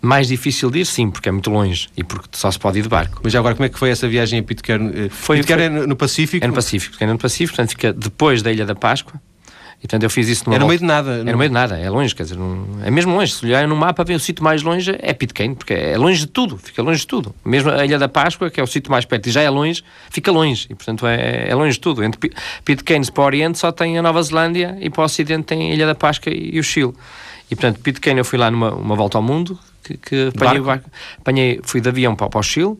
Mais difícil de ir, sim, porque é muito longe e porque só se pode ir de barco. Mas agora, como é que foi essa viagem a Pitcairn? Eh, foi, Pitcairn foi, é no Pacífico? É no Pacífico, é no Pacífico, portanto fica depois da Ilha da Páscoa E portanto eu fiz isso numa É no meio de nada. É no meio de nada, é longe, quer dizer, não- é mesmo longe. Se olhar no mapa, vem o sítio mais longe é Pitcairn, porque é longe de tudo, fica longe de tudo. Mesmo a Ilha da Páscoa, que é o sítio mais perto e já é longe, fica longe. E portanto é, é longe de tudo. Entre Pi- Pitcairn para o Oriente só tem a Nova Zelândia e para o Ocidente tem a Ilha da Páscoa e, o Chile. E portanto, Pitcairn eu fui lá numa uma volta ao mundo, que, que apanhei o barco, apanhei, fui de avião para, para o Chile,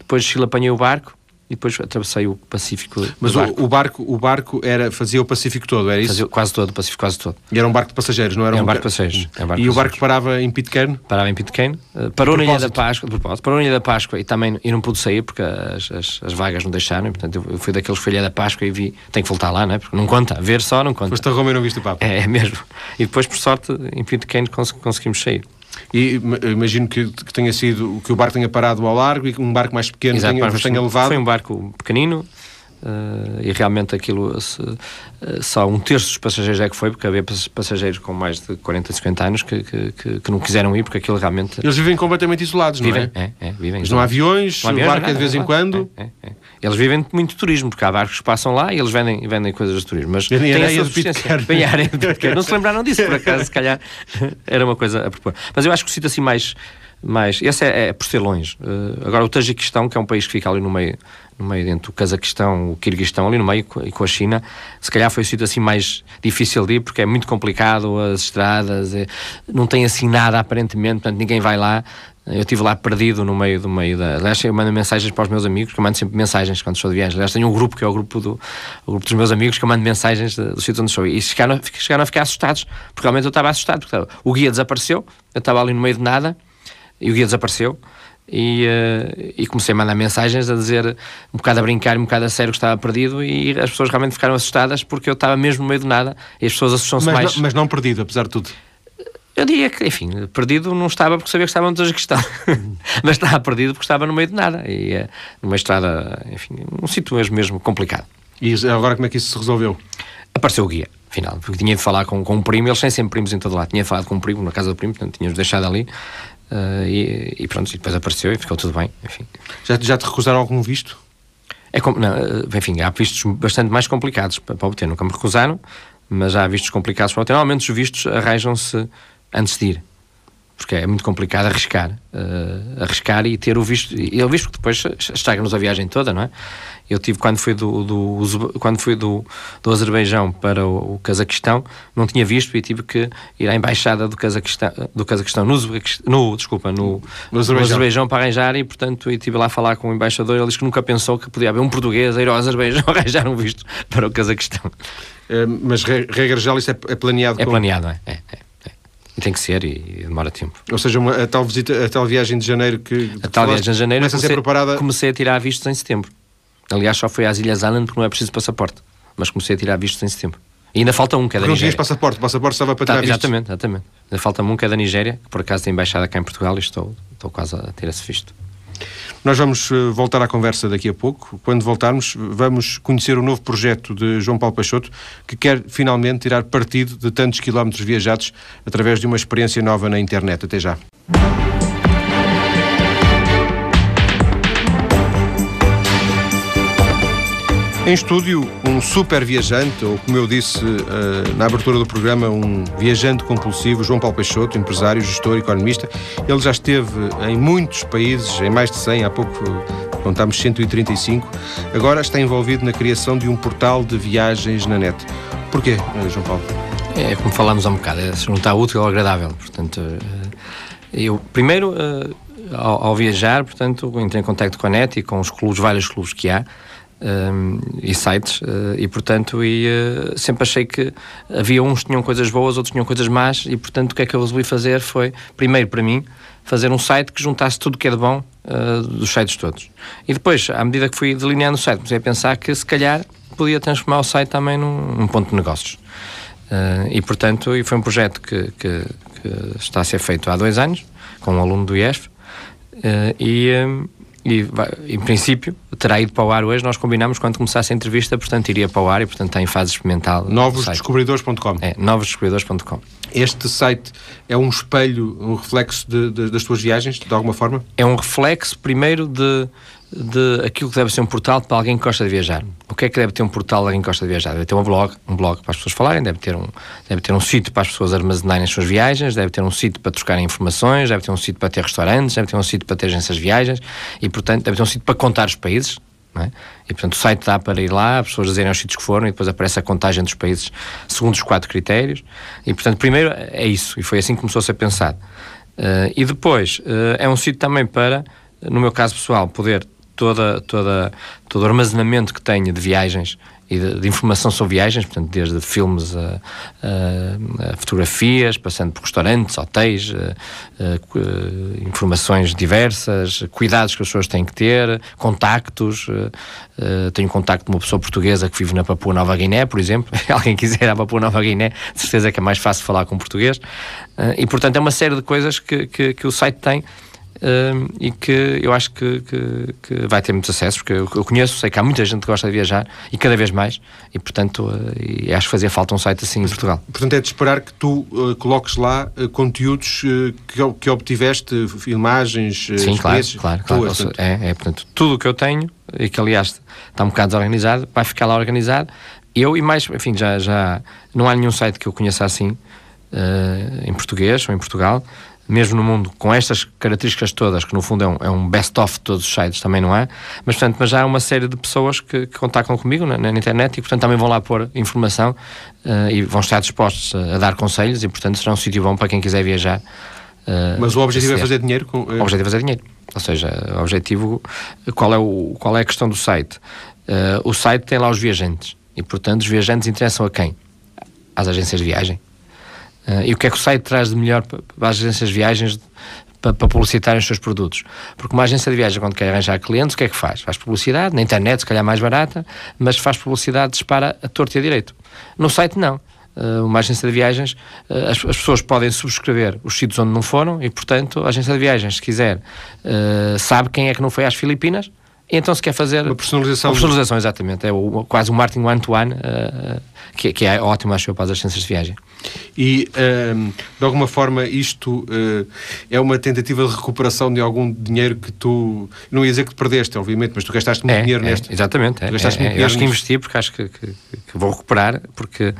depois de Chile apanhei o barco e depois atravessei o Pacífico. Mas barco. o, o barco, o barco era, fazia o Pacífico todo, era isso? Fazia quase todo, o Pacífico quase todo. E era um barco de passageiros, não era É um um barco de passageiros, é um barco e de o barco passageiros. parava em Pitcairn? parava em Pitcairn, uh, parou na Ilha da. Páscoa, de propósito, parou na Ilha da Páscoa e também e não pude sair porque as, as, as vagas não deixaram, e, portanto eu fui daqueles que foi Ilha da Páscoa e vi, tenho que voltar lá, não é? Porque não conta, ver só não conta. Foste a Roma e não viste o Papa? É, é mesmo. E depois, por sorte, em Pitcairn cons conseguimos sair. E ima- imagino que, que tenha sido que o barco tenha parado ao largo e que um barco mais pequeno Exato, tenha, tenha levado. Foi um barco pequenino. Uh, e realmente aquilo se- uh, só um terço dos passageiros é que foi, porque havia pass- passageiros com mais de 40, 50 anos que, que, que, que não quiseram ir, porque aquilo realmente Eles vivem completamente isolados, vivem, não é? é, é, vivem. Mas não há aviões, Não há aviões, barco é de nada, vez em quando. É, é, é. Eles vivem de muito turismo, porque há barcos que passam lá e eles vendem, vendem coisas de turismo. Mas Vendem tem areia de subsistência. Pitcairn. Vendem areia de Pitcairn. Não se lembraram disso, por acaso, se calhar [laughs] era uma coisa a propor. Mas eu acho que o sítio assim mais. mais esse é, é por ser longe. Uh, agora, o Tajiquistão, que é um país que fica ali no meio, no meio entre o Cazaquistão, o Quirguistão, ali no meio e com a China, se calhar foi o sítio assim mais difícil de ir, porque é muito complicado, as estradas, é- não tem assim nada aparentemente, portanto ninguém vai lá. Eu estive lá perdido no meio do meio da. Aliás, eu mando mensagens para os meus amigos, que eu mando sempre mensagens quando estou de viagem. Aliás, tenho um grupo que é o grupo, do, o grupo dos meus amigos que eu mando mensagens do sítio onde estou. E chegaram, chegaram a ficar assustados, porque realmente eu estava assustado. Porque o guia desapareceu, eu estava ali no meio de nada e o guia desapareceu. E, eh, e comecei a mandar mensagens a dizer, um bocado a brincar, um bocado a sério que estava perdido. E as pessoas realmente ficaram assustadas porque eu estava mesmo no meio de nada. E as pessoas assustam-se mais. não, mas não perdido, apesar de tudo. Eu diria que, enfim, perdido não estava porque sabia que estava no Tajiquistão. [laughs] Mas estava perdido porque estava no meio de nada. E eh, numa estrada, enfim, um sítio mesmo, mesmo complicado. E agora como é que isso se resolveu? Apareceu o guia, afinal, porque tinha de falar com, com um primo, eles têm sempre primos em todo lado. Tinha falado com um primo na casa do primo, portanto tínhamos deixado ali. Eh, e, e pronto, e depois apareceu e ficou tudo bem. Enfim. Já, já te recusaram algum visto? É como, não, eh, enfim, há vistos bastante mais complicados para, para obter. Nunca me recusaram, mas há vistos complicados para obter. Normalmente os vistos arranjam-se antes de ir. Porque é muito complicado arriscar. eh, arriscar e ter o visto. E o visto que depois estraga-nos a viagem toda, não é? Eu tive, quando fui do, do, quando fui do, do Azerbaijão para o, o Cazaquistão, não tinha visto e tive que ir à embaixada do Cazaquistão, do Cazaquistão no, no, desculpa, no, No Azerbaijão. Azerbaijão para arranjar e, portanto, eu estive lá a falar com o embaixador. Ele disse que nunca pensou que podia haver um português a ir ao Azerbaijão [laughs] arranjar um visto para o Cazaquistão. Eh, mas re- regra geral isso é, é planeado É planeado, é? É, é, é. E tem que ser e, e demora tempo. Ou seja, uma- a tal visita, a tal viagem de janeiro que A tal viagem de janeiro começa a ser comecei, preparada. comecei a tirar vistos em setembro. Aliás, só fui às Ilhas Island porque não é preciso passaporte. Mas comecei a tirar vistos em setembro. E ainda falta um, que é da Porque não tinhas Nigéria. passaporte, o passaporte estava para Tá, tirar vistos. exatamente, exatamente. Ainda falta um, que é da Nigéria, que por acaso tem embaixada cá em Portugal e estou, estou quase a ter esse visto. Nós vamos eh, voltar à conversa daqui a pouco. Quando voltarmos, vamos conhecer o novo projeto de João Paulo Peixoto, que quer finalmente tirar partido de tantos quilómetros viajados através de uma experiência nova na internet. Até já. Em estúdio, um super viajante, ou como eu disse eh, na abertura do programa, um viajante compulsivo, João Paulo Peixoto, empresário, gestor, economista. Ele já esteve em muitos países, em mais de 100, há pouco contámos 135. Agora está envolvido na criação de um portal de viagens na net. Porquê, eh, João Paulo? É como falámos há um bocado, é juntar útil ao agradável. Portanto, eh, eu primeiro, ao, ao viajar, portanto, entrei em contato com a net e com os clubes, vários clubes que há. Eh, e sites eh, e portanto e, eh, sempre achei que havia uns que tinham coisas boas outros tinham coisas más e portanto o que é que eu resolvi fazer foi primeiro para mim fazer um site que juntasse tudo o que é de bom eh, dos sites todos. E depois à medida que fui delineando o site comecei a pensar que se calhar podia transformar o site também num, num ponto de negócios. Uh, e portanto e foi um projeto que, que- que está a ser feito há dois anos com um aluno do IESF uh, e, um, e vai- em princípio terá ido para o ar hoje nós combinamos quando começasse a entrevista portanto iria para o ar e portanto está em fase experimental. Novosdescobridores.com. é, novosdescobridores.com Este site é um espelho, um reflexo de- de- das tuas viagens, de alguma forma? é um reflexo primeiro de de aquilo que deve ser um portal para alguém que gosta de viajar. O que é que deve ter um portal para alguém que gosta de viajar? Deve ter um blog, um blog para as pessoas falarem, deve ter um, deve ter um sítio para as pessoas armazenarem as suas viagens, deve ter um sítio para trocarem informações, deve ter um sítio para ter restaurantes, deve ter um sítio para ter agências de viagens e, portanto, deve ter um sítio para contar os países. É? E, portanto, o site dá para ir lá, as pessoas dizerem os sítios que foram e depois aparece a contagem dos países segundo os quatro critérios. E, portanto, primeiro é isso, e foi assim que começou a ser pensado. Uh, e depois, uh, é um sítio também para, no meu caso pessoal, poder toda, toda, todo o armazenamento que tenho de viagens e de, de, informação sobre viagens, portanto, desde filmes a, a, a fotografias, passando por restaurantes, hotéis, a, informações diversas, cuidados que as pessoas têm que ter, contactos. tenho contacto com uma pessoa portuguesa que vive na Papua Nova Guiné, por exemplo. [laughs] Alguém quiser à Papua Nova Guiné, de certeza que é mais fácil falar com português. e, portanto, é uma série de coisas que, que, que o site tem Uh, e que eu acho que, que, que, vai ter muitos acessos, porque eu, conheço, sei que há muita gente que gosta de viajar e cada vez mais, e portanto uh, e acho que fazia falta um site assim em Portugal. Portanto, é de esperar que tu uh, coloques lá conteúdos que, que obtiveste, filmagens, Sim, claro, claro, claro. Tuas, portanto... é, é, portanto, tudo o que eu tenho, e que aliás está um bocado desorganizado, vai ficar lá organizado. Eu e mais, enfim, já, já não há nenhum site que eu conheça assim em português ou em Portugal mesmo no mundo com estas características todas, que no fundo é um, é um best-of de todos os sites, também não é? Mas, portanto, mas já há uma série de pessoas que, que contactam comigo na, na, internet e, portanto, também vão lá pôr informação uh, e vão estar dispostos a, a, dar conselhos e, portanto, será um sítio bom para quem quiser viajar. Uh, mas o objetivo é fazer dinheiro? Com, uh... O objetivo é fazer dinheiro. Ou seja, o objetivo, qual é, o, qual é a questão do site? o site tem lá os viajantes e, portanto, os viajantes interessam a quem? Às agências de viagem Uh, e o que é que o site traz de melhor para, as agências de viagens para, para publicitarem os seus produtos? Porque uma agência de viagem, quando quer arranjar clientes, o que é que faz? Faz publicidade, na internet, se calhar mais barata, mas faz publicidade, dispara a torto e a direito. No site, não. Uh, uma agência de viagens, uh, as, as, pessoas podem subscrever os sítios onde não foram e, portanto, a agência de viagens, se quiser, sabe quem é que não foi às Filipinas, então se quer fazer... Uma personalização. Uma personalização, exatamente. É o, quase um marketing one-to-one, -one, que, que, é ótimo, acho eu, para as agências de viagem. E, uh, de alguma forma, isto uh, é uma tentativa de recuperação de algum dinheiro que tu. Não ia dizer que perdeste, obviamente, mas tu gastaste muito é, dinheiro é, neste. Exatamente. É, gastaste é, muito é, eu acho que investi porque acho que, que, que, vou recuperar, porque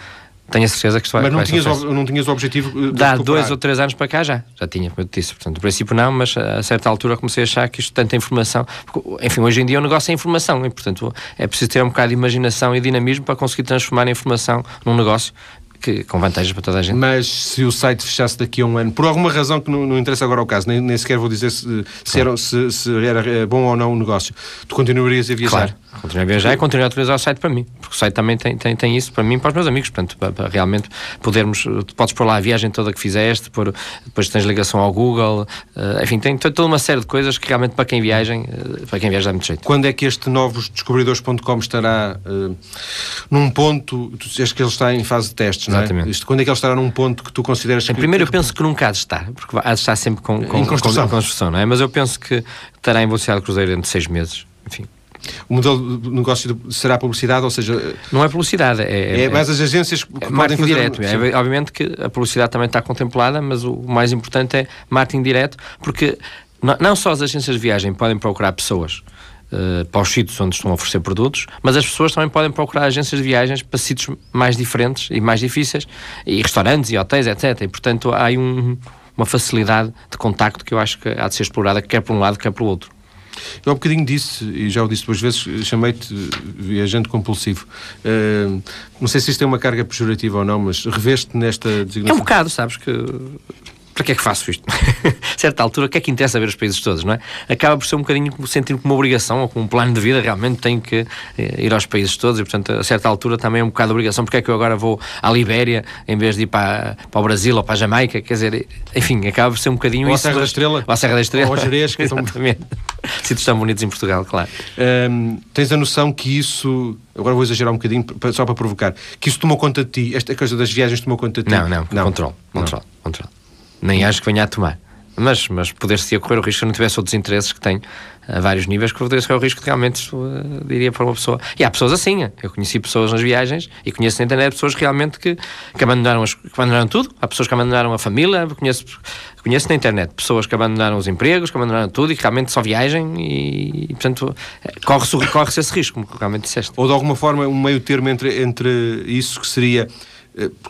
tenho a certeza que isto vai Mas não, tinhas, o, não tinhas o objetivo de Dá dois ou três anos para cá já, já tinha, como eu disse. Portanto, no princípio não, mas a certa altura comecei a achar que isto tanta informação. Porque, enfim, hoje em dia o negócio é informação e, portanto, é preciso ter um bocado de imaginação e dinamismo para conseguir transformar a informação num negócio que, com vantagens para toda a gente. Mas se o site fechasse daqui a um ano, por alguma razão que não, não interessa agora o caso, nem, nem sequer vou dizer se, se, era, se, se, era bom ou não o negócio, tu continuarias a viajar? Claro, continuar a viajar e continuar a utilizar o site para mim, porque o site também tem, tem, tem isso para mim e para os meus amigos, portanto, para, para realmente podermos, podes pôr lá a viagem toda que fizeste, por, depois tens ligação ao Google, uh, enfim, tem toda uma série de coisas que realmente para quem viaja, uh, para quem viaja dá muito jeito. Quando é que este novos descobridores.com estará uh, num ponto, tu dizes que ele está em fase de testes, Exatamente. não é? Isto, quando é que ele estará num ponto que tu consideras que... Primeiro eu penso que nunca há de estar, porque há de estar sempre com, com, em construção. Com, construção, não é? Mas eu penso que estará em velocidade de cruzeiro entre seis meses, enfim. O modelo de negócio será publicidade, ou seja... Não é publicidade, é... É, mais as agências que é podem fazer... direto. É, obviamente que a publicidade também está contemplada, mas o mais importante é marketing direto, porque não só as agências de viagem podem procurar pessoas uh, para os sítios onde estão a oferecer produtos, mas as pessoas também podem procurar agências de viagens para sítios mais diferentes e mais difíceis, e restaurantes e hotéis, etc. E, portanto, há aí um, uma facilidade de contacto que eu acho que há de ser explorada, quer por um lado, quer pelo outro. Eu há um bocadinho disse, e já o disse duas vezes, chamei-te viajante compulsivo. Uh, não sei se isto é uma carga pejorativa ou não, mas reveste nesta designação. É um bocado, sabes que para que é que faço isto? a [laughs] certa altura, o que é que interessa ver os países todos, não é? Acaba por ser um bocadinho sentir como uma obrigação ou como um plano de vida, realmente tenho que eh, ir aos países todos e, portanto, a certa altura também é um bocado de obrigação. Porque é que eu agora vou à Libéria em vez de ir para, para o Brasil ou para a Jamaica? Quer dizer, enfim, acaba por ser um bocadinho ou isso. Ou à Serra da Estrela. Ou à Serra da Estrela. Ou ao Jerez, que Exatamente. Sítios tão bonitos em Portugal, claro. Um, tens a noção que isso, agora vou exagerar um bocadinho, só para provocar, que isso tomou conta de ti, esta coisa das viagens tomou conta de ti? Não, não, não. controle, controle, controle nem acho que venha a tomar. Mas, mas poder-se correr o risco se não tivesse outros interesses que tem a vários níveis, que poder-se correr o risco de realmente, uh, diria para uma pessoa. E há pessoas assim. Eu conheci pessoas nas viagens e conheço na internet pessoas realmente que, que, abandonaram, as, que abandonaram tudo. Há pessoas que abandonaram a família. Conheço, conheço na internet pessoas que abandonaram os empregos, que abandonaram tudo e que realmente só viajem e, e portanto, corre-se corre esse risco, como realmente disseste. Ou de alguma forma um meio termo entre, entre isso que seria eh,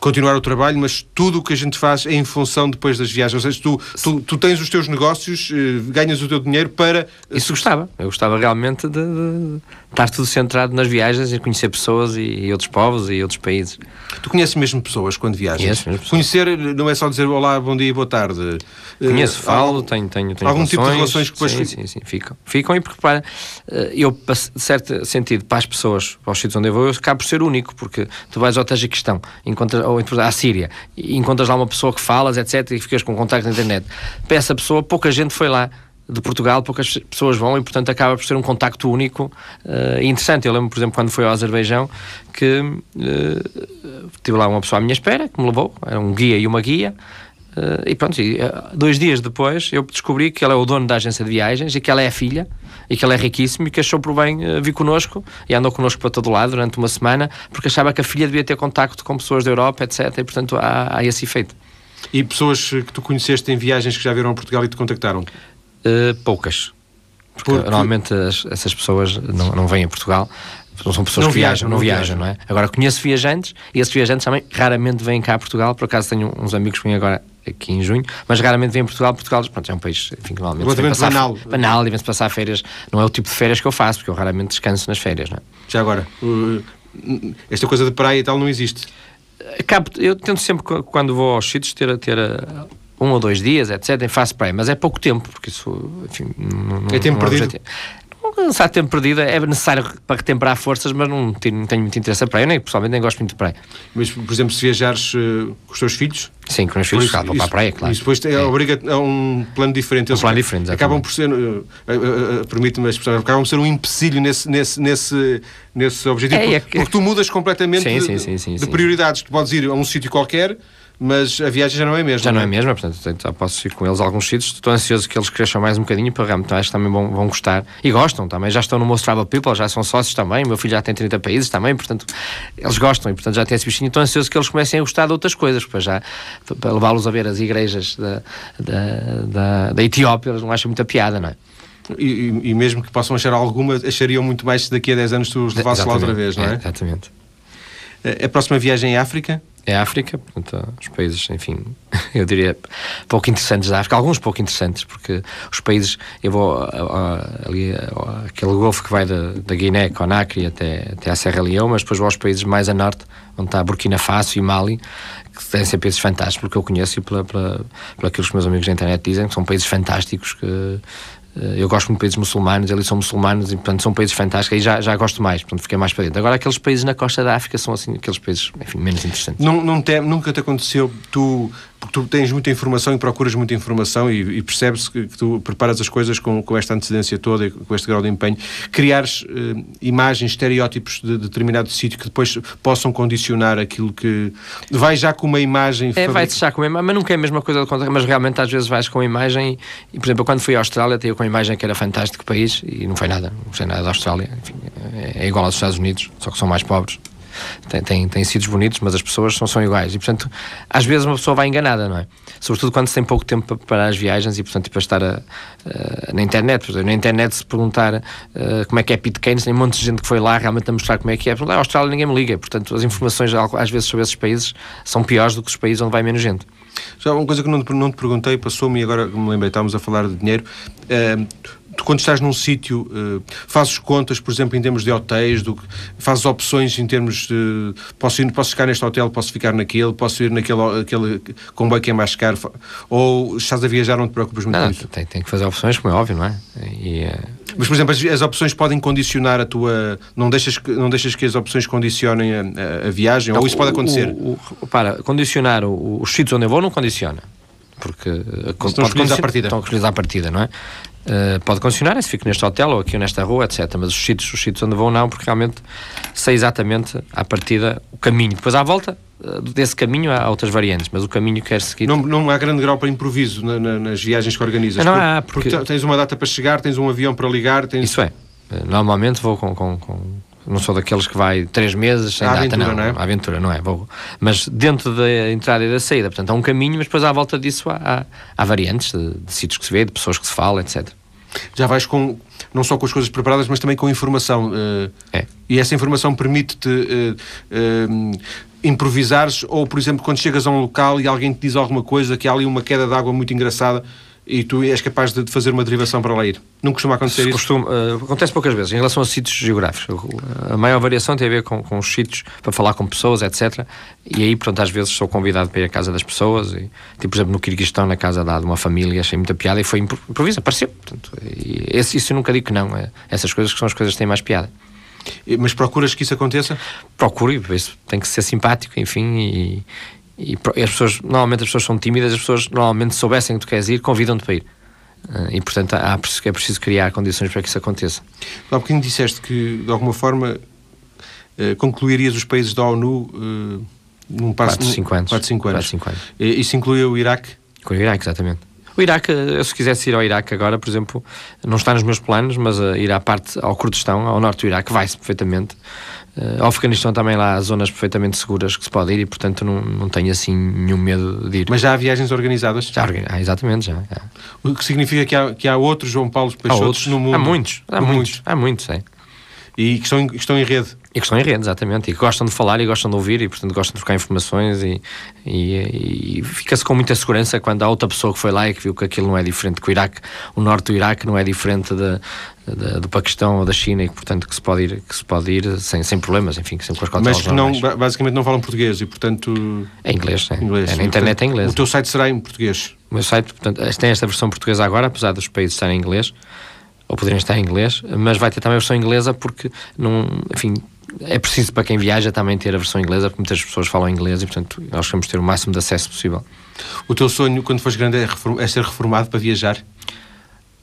continuar o trabalho, mas tudo o que a gente faz é em função depois das viagens. Ou seja, tu, tu, tu tens os teus negócios, eh, ganhas o teu dinheiro para. Eh, Isso gostava. Eu gostava realmente de, de estar tudo centrado nas viagens e conhecer pessoas e, e, outros povos e outros países. Tu conheces mesmo pessoas quando viajas? Conheço mesmo Conhecer não é só dizer olá, bom dia e boa tarde. Conheço, falo, tenho, tenho, tenho Algum relações, tipo de relações que depois. Sim, sim, sim, ficam. Ficam e porque, para, eu, de certo sentido, para as pessoas, para os sítios onde eu vou, eu acabo por ser único, porque tu vais ao Tajiquistão, encontras, ou à Síria, encontras lá uma pessoa que falas, etc., e ficas com contacto na internet. Para essa pessoa, pouca gente foi lá de Portugal, poucas pessoas vão e, portanto, acaba por ser um contacto único uh, e interessante. Eu lembro, por exemplo, quando fui ao Azerbaijão, que uh, tive lá uma pessoa à minha espera, que me levou, era um guia e uma guia, Uh, e pronto, e, uh, dois dias depois eu descobri que ele é o dono da agência de viagens e que ela é a filha e que ele é riquíssimo e que achou por bem uh, vir connosco e andou connosco para todo lado durante uma semana porque achava que a filha devia ter contacto com pessoas da Europa, etc. E portanto há, há esse efeito. E pessoas que tu conheceste em viagens que já viram a Portugal e te contactaram? poucas. Porque, porque... normalmente as, essas pessoas não, não vêm a Portugal não são pessoas não que viajam, não, não viajam, não é? Agora conheço viajantes e esses viajantes também raramente vêm cá a Portugal. Por acaso tenho uns amigos que vêm agora aqui em junho, mas raramente vêm a Portugal. Portugal pronto, é um país, enfim, que normalmente vem passar, banal. banal e vem-se passar férias. Não é o tipo de férias que eu faço, porque eu raramente descanso nas férias, não é? Já agora, uh, esta coisa de praia e tal não existe? Acabo, eu tento sempre, quando vou aos sítios, ter, ter uh, um ou dois dias, etc., em faço praia, mas é pouco tempo, porque isso, enfim, não, é tempo não perdido. Há tempo perdido, é necessário para retemperar forças, mas não tenho, não tenho muito interesse a praia. Nem, pessoalmente nem gosto muito de praia. Mas, por exemplo, se viajares uh, com os teus filhos? Sim, com os filhos, isso, vou para a praia, claro. Isso depois é, é. obriga a um plano diferente. Eles um plano diferente. Acabam por ser, uh, uh, permite-me a expressão, acabam por ser um empecilho nesse, nesse, nesse, nesse objetivo. É, porque, é que... porque, tu mudas completamente sim, de, sim, sim, de prioridades. Tu podes ir a um sítio qualquer mas a viagem já não é mesmo. Já não é, é mesmo, portanto já posso ir com eles a alguns sítios. Estou ansioso que eles cresçam mais um bocadinho para realmente acho que também vão, vão gostar. E gostam também, já estão no Most Travel People, já são sócios também. meu filho já tem 30 países também, portanto eles gostam e portanto já têm esse bichinho. Estou ansioso que eles comecem a gostar de outras coisas, para já para levá-los a ver as igrejas da, da, da, da Etiópia, eles não acham muita piada, não é? E, e, mesmo que possam achar alguma, achariam muito mais se daqui a 10 anos tu os levasses lá outra vez, não é? é exatamente. A próxima viagem é África? É a África, portanto, os países, enfim, [laughs] eu diria pouco interessantes da África, alguns pouco interessantes, porque os países, eu vou ali, aquele golfo que vai da, da Guiné, Conakry, até, até a Serra Leão, mas depois vou aos países mais a norte, onde está Burkina Faso e Mali, que têm ser países fantásticos, porque eu conheço e pela, pela, pela que os meus amigos da internet dizem, que são países fantásticos, que eu gosto muito de países muçulmanos, eles são muçulmanos e, portanto, são países fantásticos e já, já gosto mais, portanto, fiquei mais para dentro. Agora, aqueles países na costa da África são, assim, aqueles países, enfim, menos interessantes. Não, não te, nunca te aconteceu tu porque tu tens muita informação e procuras muita informação e, e percebes que, que, tu preparas as coisas com, com esta antecedência toda e com este grau de empenho, criares uh, imagens, estereótipos de, de determinado sítio que depois possam condicionar aquilo que... Vais já com uma imagem... É, vai-se já com uma imagem, mas nunca é a mesma coisa, mas realmente às vezes vais com uma imagem e, por exemplo, quando fui à Austrália, tinha com uma imagem que era fantástico país e não foi nada, não foi nada da Austrália, Enfim, é, é igual aos Estados Unidos, só que são mais pobres tem, tem, tem sítios bonitos, mas as pessoas não são iguais. E, portanto, às vezes uma pessoa vai enganada, não é? Sobretudo quando se tem pouco tempo para as viagens e, portanto, para estar a, a, na internet. Por na internet, se perguntar uh, como é que é Keynes, tem um monte de gente que foi lá realmente a mostrar como é que é. Perguntar, a Austrália ninguém me liga. Portanto, as informações, às vezes, sobre esses países são piores do que os países onde vai menos gente. Já uma coisa que não, não te perguntei, passou-me e agora me lembrei, estávamos a falar de dinheiro. Uh, tu quando estás num sítio uh, fazes contas, por exemplo, em termos de hotéis, do, fazes opções em termos de posso, ir, posso ficar neste hotel, posso ficar naquele, posso ir naquele aquele comboio que é mais caro, ou estás a viajar, não te preocupas muito não, isso? Tem, tem que fazer opções, como é óbvio, não é? E, uh... Mas, por exemplo, as, as, opções podem condicionar a tua. Não deixas que, não deixas que as opções condicionem a, a, a viagem? Não, ou isso pode acontecer? O, o, para, condicionar os sítios onde eu vou não condiciona porque estão escolhidos à partida. Estão escolhidos à partida, não é? Uh, pode condicionar se fico neste hotel ou aqui ou nesta rua, etc. Mas os sítios, os sítios onde vão, não, porque realmente sei exatamente à partida o caminho. Depois à volta, desse caminho há outras variantes, mas o caminho quer seguir. Não, não há grande grau para improviso na, na, nas viagens que organizas. Não, há, porque... porque... tens uma data para chegar, tens um avião para ligar. Tens... Isso é. Normalmente vou com, com, com não sou daqueles que vai três meses sem a data, aventura, não. não é? Aventura, não é? Vou. Mas dentro da entrada e da saída, portanto, há um caminho, mas depois à volta disso há, há, há variantes de, de, sítios que se vê, de pessoas que se fala, etc. Já vais com, não só com as coisas preparadas, mas também com informação. Uh, é. E essa informação permite-te uh, uh, improvisares, ou, por exemplo, quando chegas a um local e alguém te diz alguma coisa, que há ali uma queda de água muito engraçada, e tu és capaz de fazer uma derivação para lá ir. Não costuma acontecer isso? Costuma, uh, acontece poucas vezes, em relação a sítios geográficos. A maior variação tem a ver com, com os sítios, para falar com pessoas, etc. E aí, pronto, às vezes sou convidado para ir à casa das pessoas. E, tipo, por exemplo, no Kirguistão, na casa de uma família, achei muita piada e foi improviso, apareceu. Portanto, esse, isso eu nunca digo que não. É, essas coisas que são as coisas que têm mais piada. Mas procuras que isso aconteça? Procuro, isso tem que ser simpático, enfim, e, e, e, as pessoas, normalmente as pessoas são tímidas, as pessoas normalmente soubessem que tu queres ir, convidam-te para ir. Uh, e portanto há, é preciso criar condições para que isso aconteça. Há bocadinho disseste que de alguma forma uh, concluirias os países da ONU uh, num passo 4, 5 anos. 4, 5 anos. 5 anos. Isso inclui o Iraque? Com o Iraque, exatamente. O Iraque, eu se quisesse ir ao Iraque agora, por exemplo, não está nos meus planos, mas ir à parte, ao Kurdistão, ao norte do Iraque, vai-se perfeitamente. Ao Afeganistão também lá há zonas perfeitamente seguras que se pode ir e, portanto, não, não tenho assim nenhum medo de ir. Mas já há viagens organizadas? Já, ah, exatamente, já, já. O que significa que há, que há outros João Paulo Peixotos no mundo? Há muitos, há muitos, muitos, há muitos, é. E que estão, estão em rede? E que estão em rede, exatamente. E que gostam de falar e gostam de ouvir e, portanto, gostam de trocar informações e, e, e fica-se com muita segurança quando há outra pessoa que foi lá e que viu que aquilo não é diferente, que o Iraque, o norte do Iraque não é diferente do Paquistão ou da China e que, portanto, que se pode ir, que se pode ir sem, sem problemas, enfim, que sempre com as Mas que não, basicamente não falam português e, portanto... É inglês, é. inglês. É, na internet portanto, é inglês. O teu site será em português? O meu site, portanto, tem esta versão portuguesa agora, apesar dos países estarem em inglês, ou poderem estar em inglês, mas vai ter também a versão inglesa porque, não, enfim, é preciso para quem viaja também ter a versão inglesa, porque muitas pessoas falam inglês e, portanto, nós queremos ter o máximo de acesso possível. O teu sonho, quando fores grande, é, é ser reformado para viajar?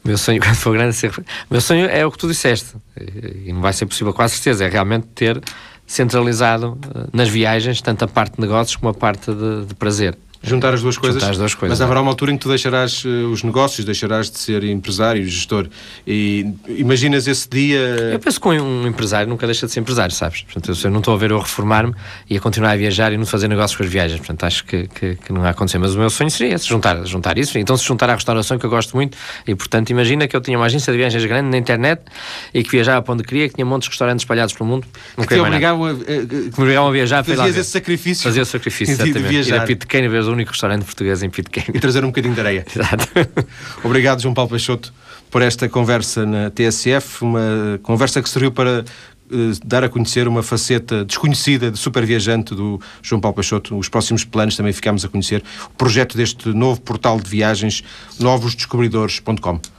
O meu sonho, [laughs] quando for grande, é ser. O meu sonho é o que tu disseste, e não vai ser possível, com a certeza, é realmente ter centralizado eh, nas viagens tanto a parte de negócios como a parte de, de prazer. Juntar as duas coisas. Juntar as duas coisas. Mas haverá uma altura em que tu deixarás uh, os negócios, deixarás de ser empresário, gestor. E imaginas esse dia. Eu penso que um empresário nunca deixa de ser empresário, sabes? Portanto, eu não estou a ver eu reformar-me e a continuar a viajar e não fazer negócios com as viagens. Portanto, acho que, que, que não vai acontecer. Mas o meu sonho seria esse, juntar, juntar isso. Então, se juntar à restauração, que eu gosto muito, e portanto, imagina que eu tinha uma agência de viagens grande na internet e que viajava para onde queria, que tinha montes de restaurantes espalhados pelo mundo. Não que te obrigavam a, que me obrigavam a viajar. Fazias esse sacrifício. Fazia o sacrifício, [laughs] exatamente. De viajar. Ir a Pitcairn ver o único restaurante português em Pitcairn. E trazer um bocadinho de areia. [laughs] Exato. Obrigado, João Paulo Peixoto, por esta conversa na TSF, uma conversa que serviu para uh, dar a conhecer uma faceta desconhecida de super viajante do João Paulo Peixoto. Os próximos planos também ficamos a conhecer. O projeto deste novo portal de viagens, novosdescobridores.com.